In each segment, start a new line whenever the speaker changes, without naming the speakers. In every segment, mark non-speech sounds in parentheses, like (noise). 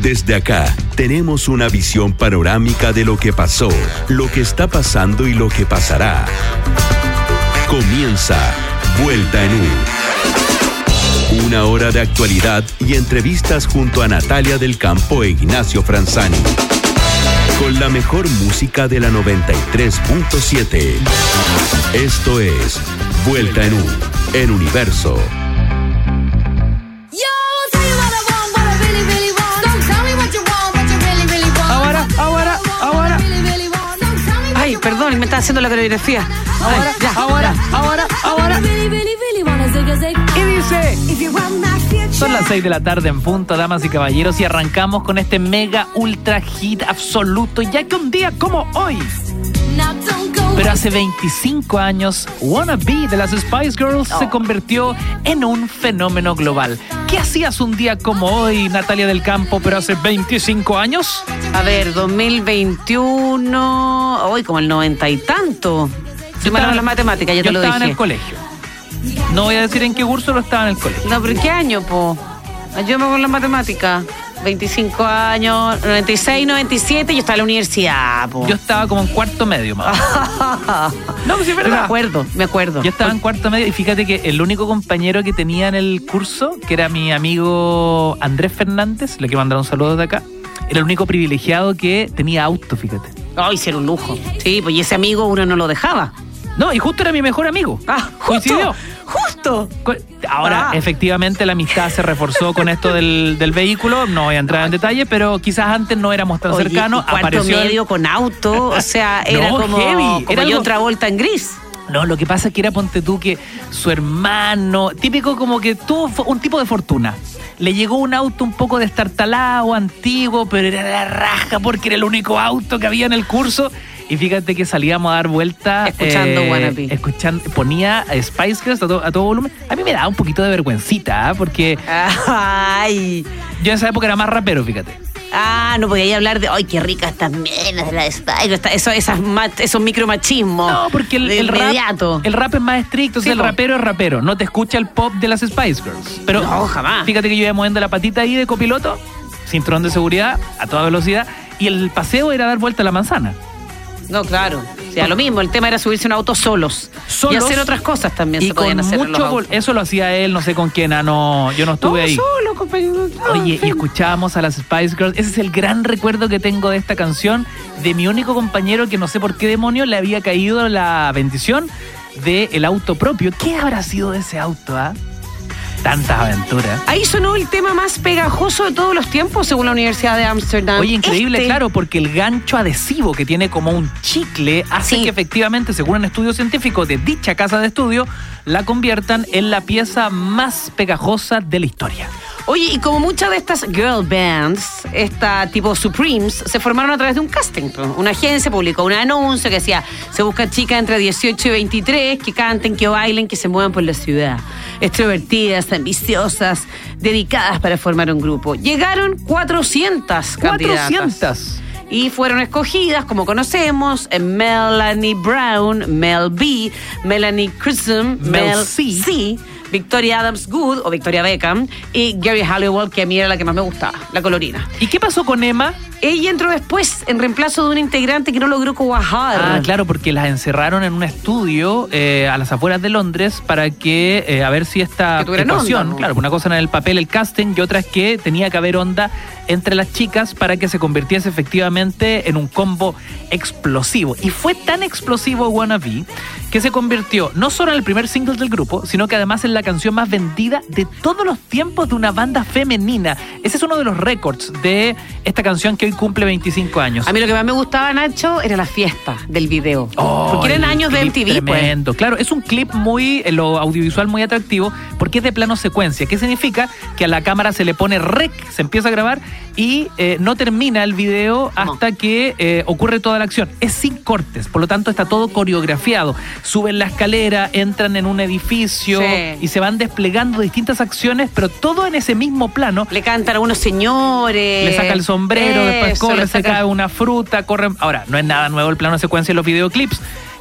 Desde acá tenemos una visión panorámica de lo que pasó, lo que está pasando y lo que pasará. Comienza Vuelta en U. Una hora de actualidad y entrevistas junto a Natalia del Campo e Ignacio Franzani. Con la mejor música de la 93.7. Esto es Vuelta en U, en Universo.
Perdón, me está haciendo la coreografía.
Ahora,
ya,
ahora,
ya.
ahora, ahora.
Y dice.
Son las 6 de la tarde en punto, damas y caballeros, y arrancamos con este mega ultra hit absoluto, ya que un día como hoy, pero hace 25 años, Wanna Be de las Spice Girls se convirtió en un fenómeno global. ¿Qué hacías un día como hoy, Natalia del Campo, pero hace 25 años?
A ver, 2021. Hoy como el noventa y tanto. Mala
estaba-
en las matemáticas, ya
yo
te lo
estaba en el colegio. No voy a decir en qué curso, pero estaba en el colegio.
No, pero ¿qué año, po? Ayúdame con la matemática. 25 años, 96, 97, yo estaba en la universidad, po.
Yo estaba como en cuarto medio, más. (laughs) No, pues sí es
Pero me
verdad.
acuerdo, me acuerdo.
Yo estaba en cuarto medio y fíjate que el único compañero que tenía en el curso, que era mi amigo Andrés Fernández, le quiero mandar un saludo de acá, era el único privilegiado que tenía auto, fíjate.
Ay, sí, era un lujo. Sí, pues y ese amigo uno no lo dejaba.
No, y justo era mi mejor amigo.
Ah, justo.
Coincidió.
Justo.
Ahora,
Ah.
efectivamente, la amistad se reforzó con esto del, del vehículo. No voy a entrar en detalle, pero quizás antes no éramos tan
Oye,
cercanos.
cuarto
Apareció el-
medio con auto, o sea, (laughs) era
No,
como,
heavy,
como
era
yo
algo-
otra vuelta en gris.
No, lo que pasa es que era, ponte tú, que su hermano, típico como que tuvo un tipo de fortuna. Le llegó un auto un poco destartalado, antiguo, pero era la raja porque era el único auto que había en el curso. Y fíjate que salíamos a dar vuelta.
Escuchando Wannabe.
Escuchando, ponía Spice Girls a, to- a todo volumen. A mí me daba un poquito de vergüencita, ¿ah? porque
Ay.
yo en esa época era más rapero, fíjate.
Ah, no podía hablar de, ay, qué ricas estas menas de la Spice. Esta- Eso, esas, esos micromachismos.
No, porque el,
de
el rap, el rap es más estricto, o sea,
Sí,
el rapero es rapero, no te escucha el pop de las Spice Girls. Pero
No, jamás.
Fíjate que yo iba moviendo la patita ahí de copiloto, cinturón de seguridad, a toda velocidad, y el paseo era dar vuelta a la manzana.
No, claro. O sea, lo mismo, el tema era subirse a un auto solos.
Solos.
y hacer otras cosas también
Y
se
con
podían hacer en los
mucho
autos.
eso lo hacía él, no sé con quién, ah, no, yo no estuve ahí.
solo, compañero. No,
Oye, y escuchábamos a las Spice Girls. Ese es el gran recuerdo que tengo de esta canción, de mi único compañero que no sé por qué demonio le había caído la bendición del el auto propio. ¿Qué habrá sido de ese auto, ah? Tantas aventuras.
Ahí sonó el tema más pegajoso de todos los tiempos, según la Universidad de Ámsterdam.
Oye, increíble,
Este-
claro, porque el gancho adhesivo que tiene como un chicle hace
Sí.
que efectivamente, según un estudio científico de dicha casa de estudio, la conviertan en la pieza más pegajosa de la historia.
Oye, y como muchas de estas girl bands, esta tipo Supremes, se formaron a través de un casting. Una agencia publicó un anuncio que decía, se buscan chicas entre 18 y 23 que canten, que bailen, que se muevan por la ciudad. Extrovertidas, ambiciosas, dedicadas para formar un grupo. Llegaron 400 candidatas.
400.
Y fueron escogidas, como conocemos, Melanie Brown, Mel B, Melanie Chisholm,
Mel
Mel
C.
C, Victoria Adams Good o Victoria Beckham y Gary Halliwell, que a mí era la que más me gustaba, la colorina.
¿Y qué pasó con Emma?
Ella entró después en reemplazo de un integrante que no logró cuajar.
Ah, claro, porque las encerraron en un estudio eh, a las afueras de Londres para que, eh, a ver si esta
Que tuvieran
ecuación,
onda, ¿no?
claro, una cosa en el papel, el casting, y otra es que tenía que haber onda entre las chicas para que se convirtiese efectivamente en un combo explosivo. Y fue tan explosivo Wannabe que se convirtió no solo en el primer single del grupo, sino que además en la canción más vendida de todos los tiempos de una banda femenina. Ese es uno de los récords de esta canción que hoy cumple 25 años.
A mí lo que más me gustaba, Nacho, era la fiesta del video.
Oh,
porque eran años de MTV, pues.
Tremendo. Claro, es un clip muy, en lo audiovisual muy atractivo porque es de plano secuencia. ¿Qué significa? Que a la cámara se le pone rec, se empieza a grabar y eh, no termina el video hasta que eh, ocurre toda la acción. Es sin cortes, por lo tanto está todo coreografiado. Suben la escalera, entran en un edificio
Sí.
y se van desplegando distintas acciones, pero todo en ese mismo plano.
Le cantan a unos señores.
Le saca el sombrero, después corre,
le
se
saca-
cae una fruta, corre. Ahora, no es nada nuevo el plano de secuencia en los videoclips.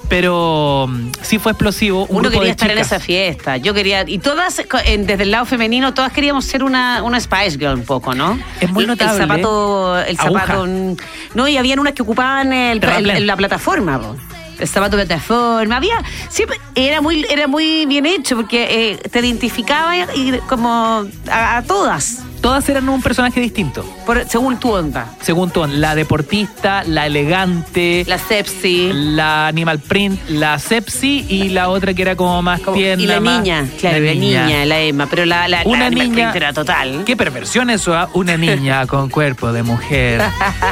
Pero mm, sí fue explosivo. Un
Uno quería estar en esa fiesta. Yo quería. Y todas, en- desde el lado femenino, todas queríamos ser una, una Spice Girl un poco, ¿no?
Es muy notable.
El zapato. El
Aguja.
zapato. mm, No, y habían unas que ocupaban el, el- la plataforma. El zapato de plataforma. Había. Siempre. Era muy, era muy bien hecho porque eh, te identificaba y como a, a todas.
Todas eran un personaje distinto.
por- según tu onda.
Según tú, la deportista, la elegante, la,
La sepsi.
animal print, la sepsi y la otra que era como más
como-
tierna.
y la
más-
niña, claro, la niña, la Emma, pero la, la,
Una
la Animal
niña-
Print era total.
Qué perversión eso, ¿ah? Una niña (laughs) con cuerpo de mujer.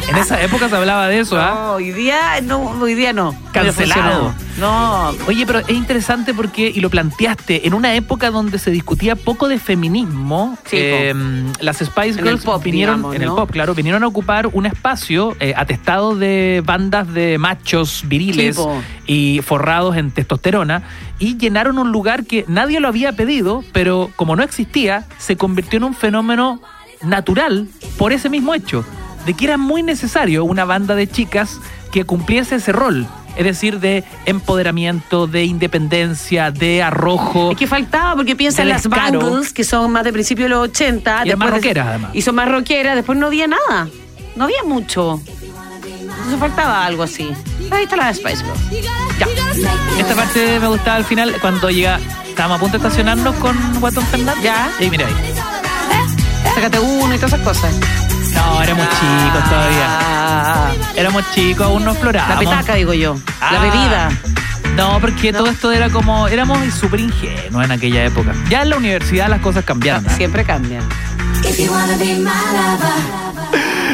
En esa época se hablaba de eso, ¿ah?
No, hoy día no, hoy día no.
Cancelado.
No.
Oye, pero es interesante porque, y lo planteaste, en una época donde se discutía poco de feminismo,
Sí,
eh, las Spice Girls
pop,
vinieron,
digamos,
en el pop, claro, vinieron a ocupar un espacio eh, atestado de bandas de machos viriles y forrados en testosterona y llenaron un lugar que nadie lo había pedido, pero como no existía, se convirtió en un fenómeno natural por ese mismo hecho, de que era muy necesario una banda de chicas que cumpliese ese rol. Es decir, de empoderamiento, de independencia, de arrojo.
Es que faltaba, porque piensa en las. Bangles, que son más de principio de los 80.
Y más
de-
rockeras, además.
Y son más rockeras, después no había nada. No había mucho. Entonces faltaba algo así. Ahí está la Spice Girls. Ya.
Esta parte me gustaba al final cuando llega. Estábamos a punto de estacionarnos con Watton Fernández.
Ya.
Y mira ahí.
Sácate uno y todas esas cosas.
No, éramos chicos todavía.
Ah,
Éramos chicos, aún no
La
explorábamos.
petaca, digo yo.
Ah.
La bebida.
No, porque
No.
todo esto era como. Éramos súper ingenuos en aquella época. Ya en la universidad las cosas cambiaron. ¿ah?
Siempre cambian.
If you wanna be my lover.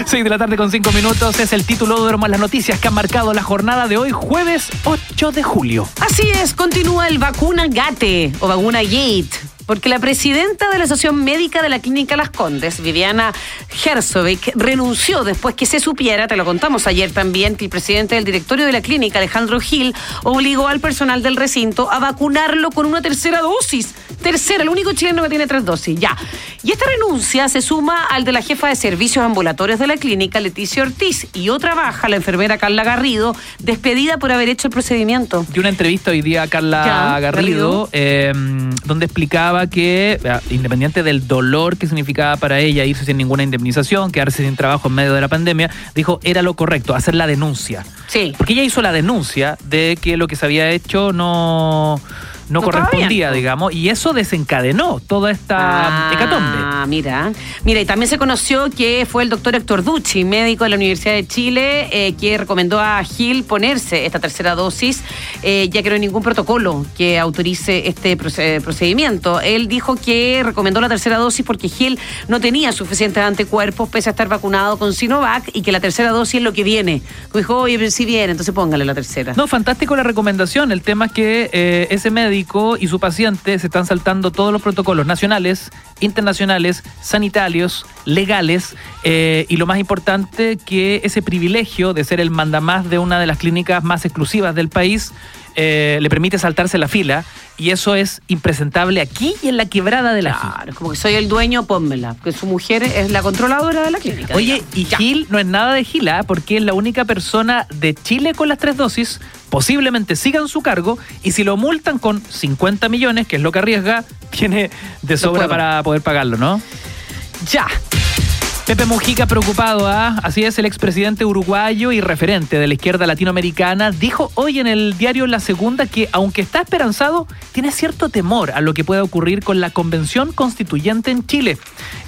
6 de la tarde con 5 minutos es el título de las noticias que han marcado la jornada de hoy, jueves 8 de julio.
Así es, continúa el vacuna gate o vacuna gate. Porque la presidenta de la Asociación Médica de la Clínica Las Condes, Viviana Herzovic, renunció después que se supiera, te lo contamos ayer también, que el presidente del directorio de la clínica, Alejandro Gil, obligó al personal del recinto a vacunarlo con una tercera dosis. Tercera, el único chileno que tiene tres dosis, ya. Y esta renuncia se suma al de la jefa de servicios ambulatorios de la clínica, Leticia Ortiz, y otra baja, la enfermera Carla Garrido, despedida por haber hecho el procedimiento.
de una entrevista hoy día a Carla
Ya,
Garrido, eh, donde explicaba que, independiente del dolor que significaba para ella irse sin ninguna indemnización, quedarse sin trabajo en medio de la pandemia, dijo era lo correcto, hacer la denuncia.
Sí.
Porque ella hizo la denuncia de que lo que se había hecho no, no, correspondía, digamos, y eso desencadenó toda esta hecatombe.
Ah, mira. Mira, y también se conoció que fue el doctor Héctor Ducci, médico de la Universidad de Chile, eh, que recomendó a Gil ponerse esta tercera dosis, eh, ya que no hay ningún protocolo que autorice este proce- procedimiento. Él dijo que recomendó la tercera dosis porque Gil no tenía suficientes anticuerpos pese a estar vacunado con Sinovac y que la tercera dosis es lo que viene. Dijo, oye, si viene, entonces póngale la tercera.
No, fantástico la recomendación. El tema es que eh, ese médico y su paciente se están saltando todos los protocolos nacionales, internacionales, sanitarios, legales eh, y lo más importante que ese privilegio de ser el mandamás de una de las clínicas más exclusivas del país eh, le permite saltarse la fila y eso es impresentable aquí y en la quebrada de la.
Claro, es como que soy el dueño, pónmela. Porque su mujer es la controladora de la clínica.
Oye,
digamos.
y
Ya.
Gil no es nada de Gila porque es la única persona de Chile con las tres dosis. Posiblemente siga en su cargo y si lo multan con 50 millones, que es lo que arriesga, (laughs) tiene de sobra para poder pagarlo, ¿no?
Ya.
Pepe Mujica preocupado, ¿ah? Así es, el expresidente uruguayo y referente de la izquierda latinoamericana dijo hoy en el diario La Segunda que, aunque está esperanzado, tiene cierto temor a lo que pueda ocurrir con la convención constituyente en Chile.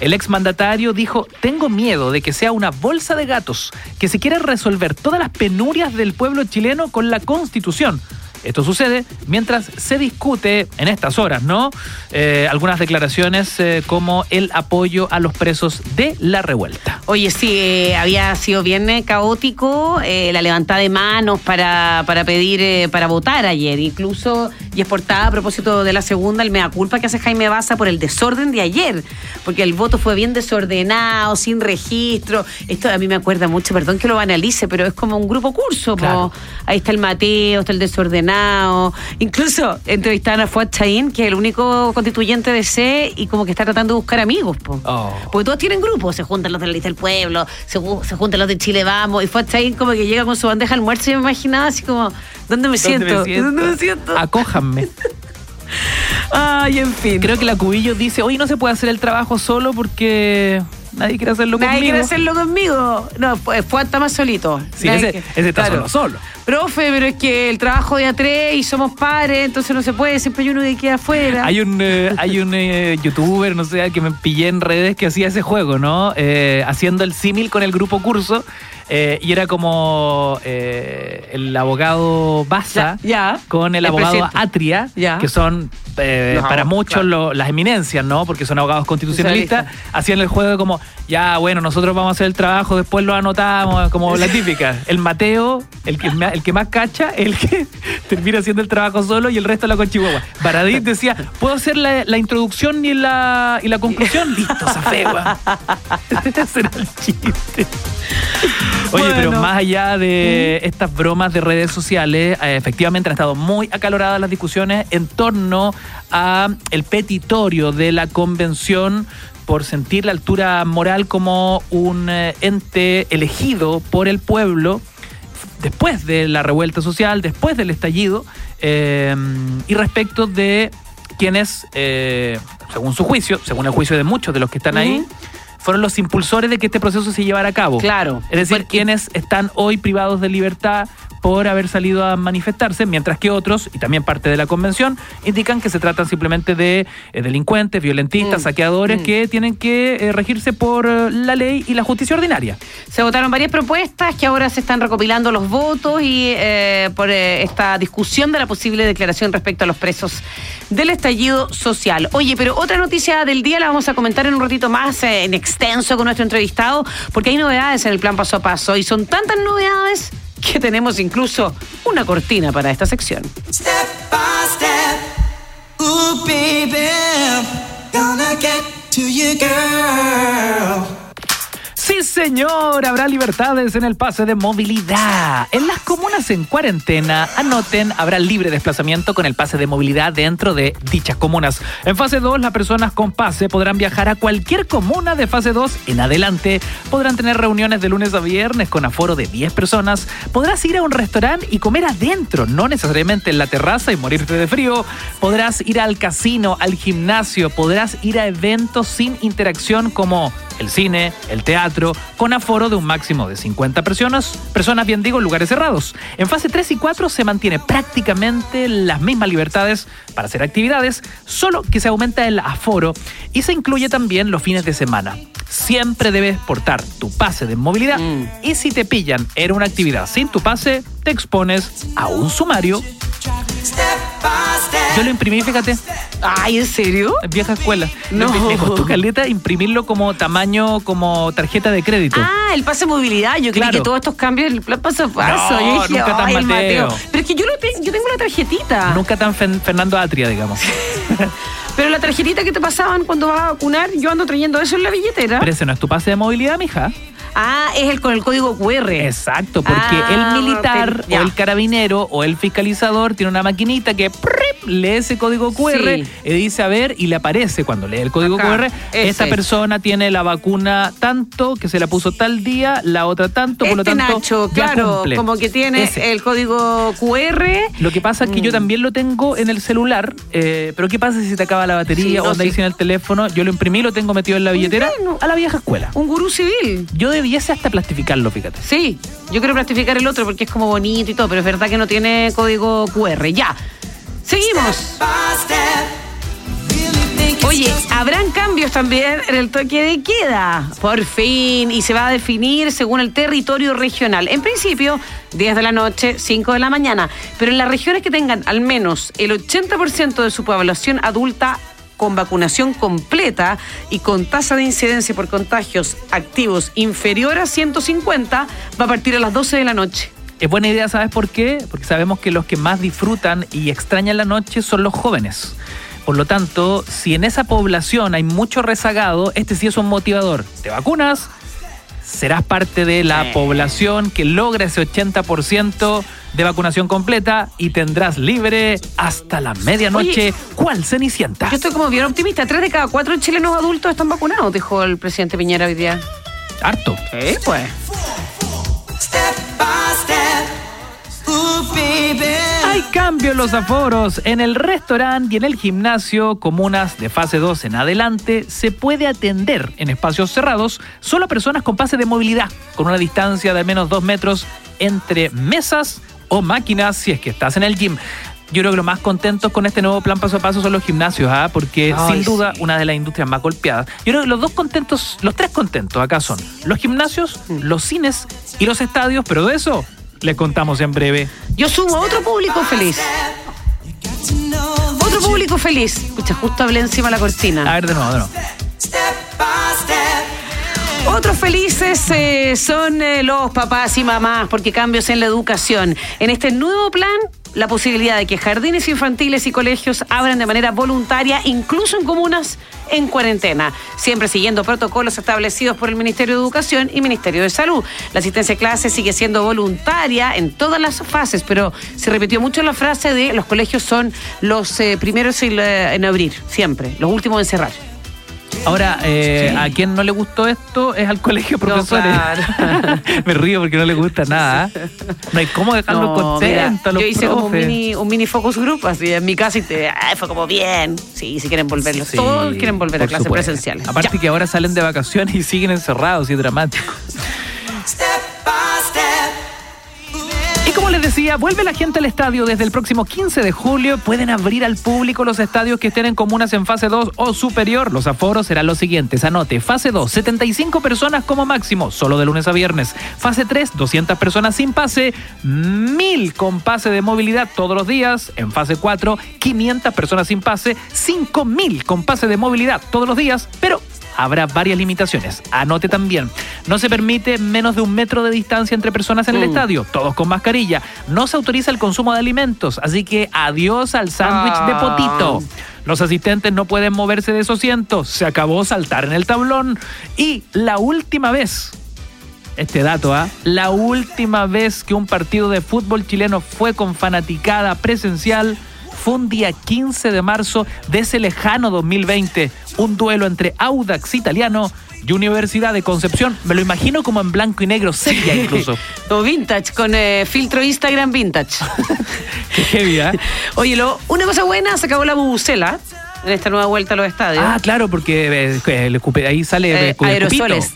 El exmandatario dijo, tengo miedo de que sea una bolsa de gatos, que se quiera resolver todas las penurias del pueblo chileno con la constitución. Esto sucede mientras se discute en estas horas, ¿no? Eh, algunas declaraciones eh, como el apoyo a los presos de la revuelta.
Oye, sí, eh, había sido bien caótico la levantada de manos para, para pedir, para votar ayer. Incluso, y es portada a propósito de la segunda, el mea culpa que hace Jaime Baza por el desorden de ayer. Porque el voto fue bien desordenado, sin registro. Esto a mí me acuerda mucho, perdón que lo banalice, pero es como un grupo curso.
Claro.
Ahí está el Mateo, está el desordenado. Incluso entrevistaron a Fuad Chaín, que es el único constituyente de C, y como que está tratando de buscar amigos. Po.
Oh.
Porque todos tienen grupos, se juntan los de la lista del pueblo, se, se juntan los de Chile Vamos, y Fuad Chaín como que llega con su bandeja al almuerzo y yo me imaginaba así como, ¿Dónde me siento? ¿Dónde me siento?
Acójanme. (laughs)
Ay, en fin.
Creo que la Cubillo dice, hoy no se puede hacer el trabajo solo porque nadie quiere hacerlo
Nadie
conmigo.
quiere hacerlo conmigo. No, pues fue hasta más solito.
Sí,
Nadie
ese, está
claro.
solo, solo.
Profe, pero es que el trabajo de a tres y somos padres, entonces no se puede, siempre hay uno que queda afuera.
Hay un, eh, hay un eh, youtuber, no sé, que me pillé en redes que hacía ese juego, ¿no? Eh, haciendo el símil con el grupo curso. Eh, y era como eh, el abogado Baza
Ya, ya.
con el,
El
abogado
presidente.
Atria,
Ya.
que son eh, para
abogados,
muchos
claro.
lo- las eminencias, ¿no? Porque son abogados constitucionalistas. Hacían el juego de como, ya, bueno, nosotros vamos a hacer el trabajo, después lo anotamos, como la típica. El Mateo, el que, el que más cacha, el que (laughs) termina haciendo el trabajo solo y el resto la con Chihuahua. Baradit decía, ¿puedo hacer la, la introducción y la, y la conclusión? Listo, zafé. (laughs) Ese era el chiste. Oye, pero más allá de estas bromas de redes sociales, eh, efectivamente han estado muy acaloradas las discusiones en torno a el petitorio de la convención por sentir la altura moral como un eh, ente elegido por el pueblo después de la revuelta social, después del estallido, eh, y respecto de quienes, eh, según su juicio, según el juicio de muchos de los que están ahí,
Ujú.
Fueron los impulsores de que este proceso se llevara a cabo.
Claro.
Es decir,
Porque-
quienes están hoy privados de libertad por haber salido a manifestarse, mientras que otros, y también parte de la convención, indican que se tratan simplemente de eh, delincuentes, violentistas,
Mm,
saqueadores
mm.
que tienen que eh, regirse por eh, la ley y la justicia ordinaria.
Se votaron varias propuestas que ahora se están recopilando los votos y por esta discusión de la posible declaración respecto a los presos del estallido social. Oye, pero otra noticia del día la vamos a comentar en un ratito más en extenso con nuestro entrevistado, porque hay novedades en el plan paso a paso y son tantas novedades que tenemos incluso una cortina para esta sección.
Step by step, ooh baby, gonna get to you, girl.
Señor, habrá libertades en el pase de movilidad. En las comunas en cuarentena, anoten, habrá libre desplazamiento con el pase de movilidad dentro de dichas comunas. En fase 2, las personas con pase podrán viajar a cualquier comuna de fase 2 en adelante. Podrán tener reuniones de lunes a viernes con aforo de 10 personas. Podrás ir a un restaurante y comer adentro, no necesariamente en la terraza y morirte de frío. Podrás ir al casino, al gimnasio, podrás ir a eventos sin interacción como el cine, el teatro, con aforo de un máximo de 50 personas, personas bien digo, en lugares cerrados. En fase 3 y 4 se mantiene prácticamente las mismas libertades para hacer actividades, solo que se aumenta el aforo y se incluye también los fines de semana. Siempre debes portar tu pase de movilidad
Mm.
y si te pillan en una actividad sin tu pase, te expones a un sumario.
Step by step.
Yo lo imprimí, fíjate,
Ay, ¿en serio?
en vieja escuela.
No.
Me, me costó caleta imprimirlo como tamaño, como tarjeta de crédito.
Ah, el pase de movilidad. Yo creí
Claro.
que todos estos cambios, el paso a paso.
No,
yo dije,
nunca tan
el
Mateo.
Pero es que yo, lo te- yo tengo la tarjetita.
Nunca tan Fen- Fernando Atria, digamos. (laughs)
Pero la tarjetita que te pasaban cuando vas a vacunar, yo ando trayendo eso en la billetera.
Pero ese no es tu pase de movilidad, mija.
ah, es el con el código QR.
Exacto, porque
Ah,
el militar o el carabinero o el fiscalizador tiene una maquinita que prrip, lee ese código QR
Sí.
y dice a ver y le aparece cuando lee el código
Acá,
QR,
ese.
esta persona tiene la vacuna tanto que se la puso tal día, la otra tanto, por lo
Este
tanto
Nacho,
ya
claro,
cumple.
como que tiene
Ese.
el código QR.
Lo que pasa es que yo también lo tengo en el celular, eh, pero ¿qué pasa si se te acaba la batería
Sí,
o
no,
andáis
sí.
sin el teléfono? Yo lo imprimí, lo tengo metido en la billetera
Bueno.
a la vieja escuela.
Un gurú civil.
Yo debiese hasta plastificarlo, fíjate.
Sí, yo quiero plastificar el otro porque es como bonito y todo, pero es verdad que no tiene código QR. Ya. Seguimos. Oye, habrán cambios también en el toque de queda, por fin, y se va a definir según el territorio regional. En principio, 10 de la noche, 5 de la mañana, pero en las regiones que tengan al menos el 80% de su población adulta con vacunación completa y con tasa de incidencia por contagios activos inferior a 150, va a partir a las 12 de la noche.
Es buena idea, ¿sabes por qué? Porque sabemos que los que más disfrutan y extrañan la noche son los jóvenes. Por lo tanto, si en esa población hay mucho rezagado, este sí es un motivador. Te vacunas, serás parte de la
Sí.
población que logra ese 80% de vacunación completa y tendrás libre hasta la medianoche.
Oye,
¿Cuál Cenicienta?
Yo estoy como bien optimista. Tres de cada cuatro chilenos adultos están vacunados, dijo el presidente Piñera hoy día.
Harto.
Sí, pues.
Hay cambio en los aforos. En el restaurante y en el gimnasio, comunas de fase 2 en adelante, se puede atender en espacios cerrados solo a personas con pase de movilidad, con una distancia de al menos 2 metros entre mesas o máquinas si es que estás en el gym. Yo creo que los más contentos con este nuevo plan paso a paso son los gimnasios, ¿ah? porque
Ay,
sin duda una de las industrias más golpeadas. Yo creo que los dos contentos, los tres contentos acá son los gimnasios, los cines y los estadios, pero de eso les contamos en breve.
Yo sumo otro público feliz. Otro público feliz. Escucha, justo hablé encima de la
A
cortina.
ver, de nuevo, de nuevo.
Otros felices eh, son eh, los papás y mamás porque cambios en la educación. En este nuevo plan, la posibilidad de que jardines infantiles y colegios abran de manera voluntaria, incluso en comunas en cuarentena, siempre siguiendo protocolos establecidos por el Ministerio de Educación y Ministerio de Salud. La asistencia a clases sigue siendo voluntaria en todas las fases, pero se repitió mucho la frase de los colegios son los eh, primeros en abrir, siempre, los últimos en cerrar.
Ahora, eh, a quien no le gustó esto es al colegio de profesores. (laughs)
claro.
Me río porque no le gusta nada. ¿eh? No hay cómo dejarlo
No,
contento a
mira,
los
yo hice como un mini, un mini focus group así en mi casa y te, ay, fue como bien. Sí, si quieren volverlo.
Sí,
Todos quieren volver a clases
supuesto.
presenciales.
Aparte
Ya.
que ahora salen de vacaciones y siguen encerrados y es dramático. Como les decía, vuelve la gente al estadio desde el próximo 15 de julio. Pueden abrir al público los estadios que estén en comunas en fase 2 o superior. Los aforos serán los siguientes. Anote, fase 2, 75 personas como máximo, solo de lunes a viernes. Fase 3, 200 personas sin pase, 1000 con pase de movilidad todos los días. En fase 4, 500 personas sin pase, 5000 con pase de movilidad todos los días, pero habrá varias limitaciones. Anote también, no se permite menos de un metro de distancia entre personas en el
Mm.
estadio, todos con mascarilla. No se autoriza el consumo de alimentos, así que adiós al sándwich de
Ah.
potito. Los asistentes no pueden moverse de esos asientos. Se acabó saltar en el tablón. Y la última vez, este dato, ¿ah? La última vez que un partido de fútbol chileno fue con fanaticada presencial fue un día 15 de marzo de ese lejano 2020. Un duelo entre Audax italiano y Universidad de Concepción. Me lo imagino como en blanco y negro, sepia incluso. (laughs)
O vintage, con eh, filtro Instagram vintage. (laughs)
Qué heavy, ¿ah?
Oye, lo, una cosa buena, se acabó la bubucela en esta nueva vuelta a los estadios.
Ah, claro, porque eh, eh, ahí sale
Eh,
eh,
aerosoles.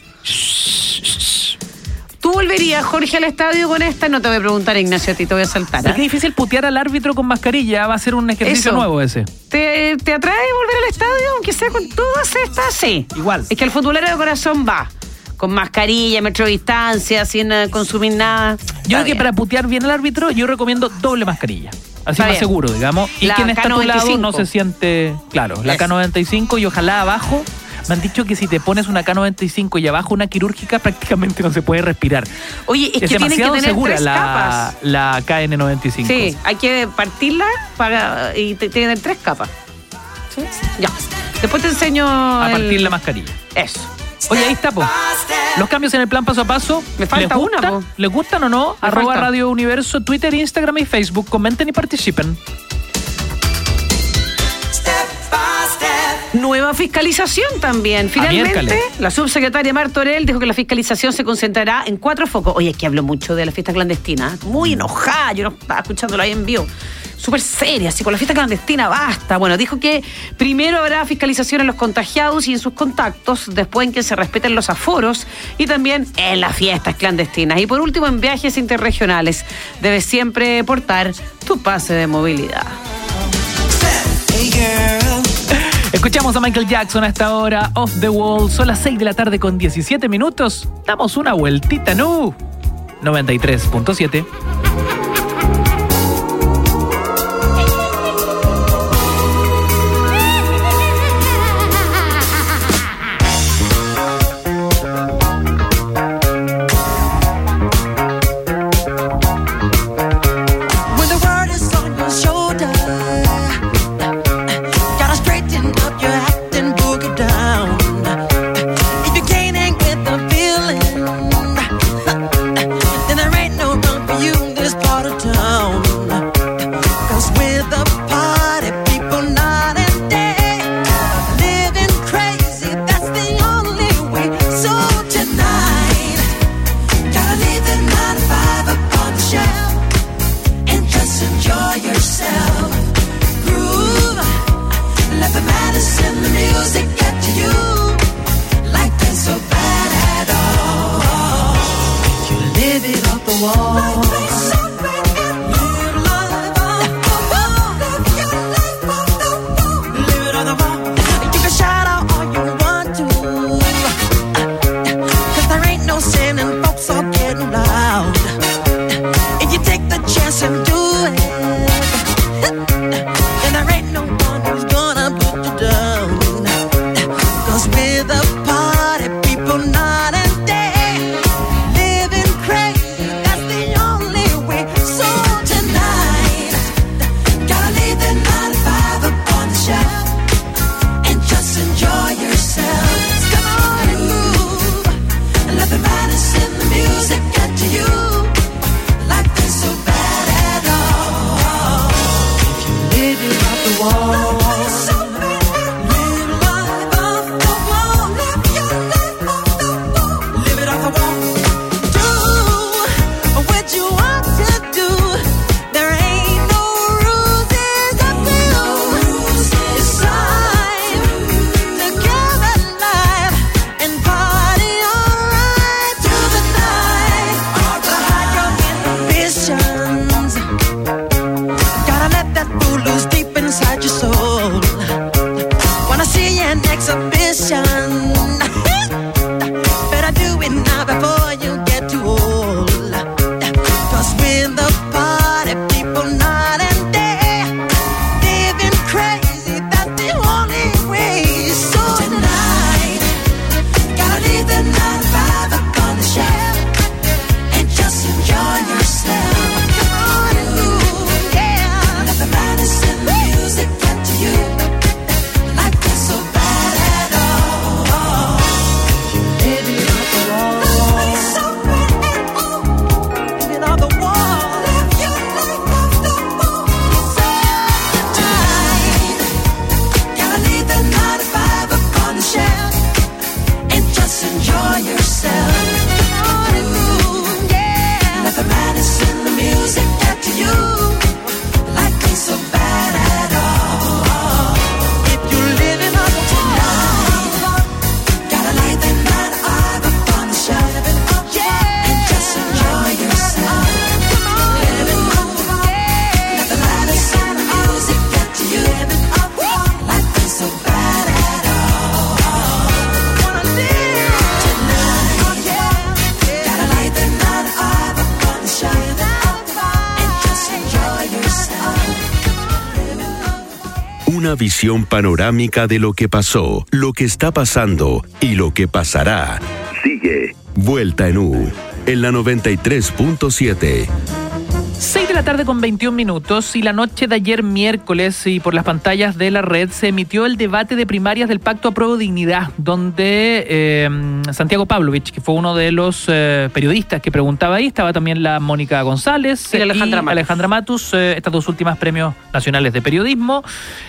¿Tú volverías, Jorge, al estadio con esta? No te voy a preguntar, Ignacio, a ti te voy a saltar.
Es
¿ah?
difícil putear al árbitro con mascarilla, va a ser un ejercicio
Eso.
nuevo ese.
¿Te, ¿Te atrae volver al estadio, aunque sea con todas estas? Sí.
Igual.
Es que el futbolero de corazón va. Con mascarilla, metro de distancia, sin eh, consumir nada.
Yo creo que para putear bien al árbitro, yo recomiendo doble mascarilla. Así
Está
más
bien.
seguro, digamos. Y
La
quien está a tu lado
K95.
no se siente. Claro, la
Eso.
K95 y ojalá abajo. Me han dicho que si te pones una K95 y abajo una quirúrgica, prácticamente no se puede respirar.
Oye, es,
Es,
que tienen que
demasiado
tener
segura
tres
la,
capas.
la KN95.
Sí, hay que partirla para, y te- tiene tres capas. ¿Sí? Ya. Después te enseño.
A
el-
partir la mascarilla.
Eso.
Oye, ahí está, po. Los cambios en el plan paso a paso.
Me falta
¿les
una, po.
¿Les gustan o no?
Me
Arroba
falta.
Radio Universo, Twitter, Instagram y Facebook. Comenten y participen.
Nueva fiscalización también. Finalmente,
miércoles.
la subsecretaria Martorell dijo que la fiscalización se concentrará en cuatro focos. Oye, es que hablo mucho de la fiesta clandestina. Muy enojada, yo no estaba escuchándolo ahí en vivo. Súper seria, así con la fiesta clandestina basta. Bueno, dijo que primero habrá fiscalización en los contagiados y en sus contactos, después en que se respeten los aforos y también en las fiestas clandestinas. Y por último, en viajes interregionales, debes siempre portar tu pase de movilidad.
Hey girl.
Escuchamos a Michael Jackson a esta hora, Off the Wall. Son las 6 de la tarde con 17 minutos. Damos una vueltita, ¿no? 93.7.
não in the
visión panorámica de lo que pasó, lo que está pasando y lo que pasará. Sigue Vuelta en U en la 93.7.
6 de la tarde con 21 minutos y la noche de ayer miércoles y por las pantallas de la red se emitió el debate de primarias del Pacto a Prueba Dignidad, donde eh, Santiago Pavlovich, que fue uno de los eh, periodistas que preguntaba ahí, estaba también la Mónica González
Y la Alejandra Matus.
Alejandra Matus, eh, estas dos últimas premios nacionales de periodismo.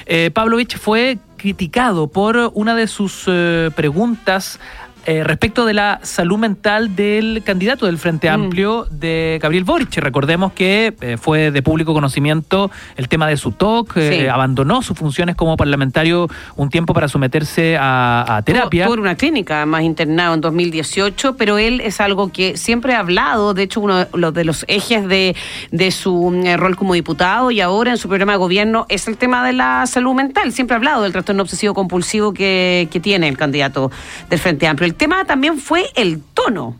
Eh, Pavlovich fue criticado por una de sus eh, preguntas eh, respecto de la salud mental del candidato del Frente
Mm.
Amplio, de Gabriel Boric. Recordemos que eh, fue de público conocimiento el tema de su TOC, eh, abandonó sus funciones como parlamentario un tiempo para someterse a, a terapia.
Por una clínica, más internado en 2018, pero él es algo que siempre ha hablado, de hecho, uno de los- ejes de, de su eh, rol como diputado y ahora en su programa de gobierno es el tema de la salud mental. Siempre ha hablado del trastorno obsesivo compulsivo que, que tiene el candidato del Frente Amplio. El tema también fue el tono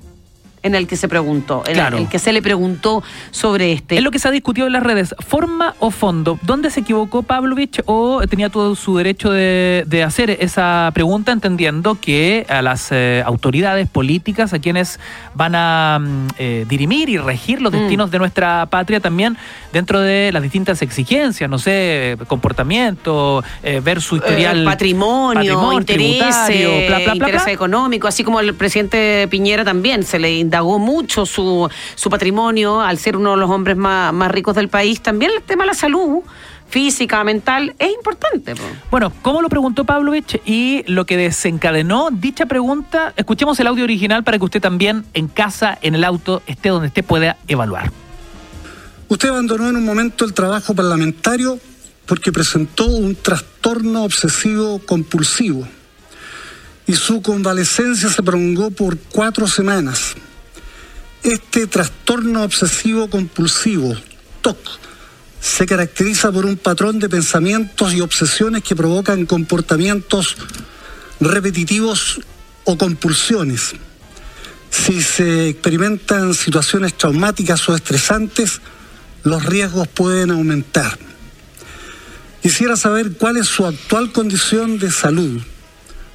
en el que se preguntó, en
Claro.
el que se le preguntó sobre este.
Es lo que se ha discutido en las redes, forma o fondo. ¿Dónde se equivocó Pavlovich o tenía todo su derecho de, de hacer esa pregunta entendiendo que a las eh, autoridades políticas, a quienes van a mm, eh, dirimir y regir los
Mm.
destinos de nuestra patria también dentro de las distintas exigencias, no sé, comportamiento, eh, ver su historial
patrimonio,
tributario,
intereses,
bla, bla, bla,
interés económico, así como el presidente Piñera también se le indagó mucho su, su patrimonio al ser uno de los hombres más, más ricos del país. También el tema de la salud física, mental, es importante. po.
Bueno, ¿cómo lo preguntó Pavlovich y lo que desencadenó dicha pregunta? Escuchemos el audio original para que usted también en casa, en el auto, esté donde esté, pueda evaluar.
Usted abandonó en un momento el trabajo parlamentario porque presentó un trastorno obsesivo compulsivo y su convalecencia se prolongó por cuatro semanas. Este trastorno obsesivo compulsivo, TOC, se caracteriza por un patrón de pensamientos y obsesiones que provocan comportamientos repetitivos o compulsiones. Si se experimentan situaciones traumáticas o estresantes, los riesgos pueden aumentar. Quisiera saber cuál es su actual condición de salud,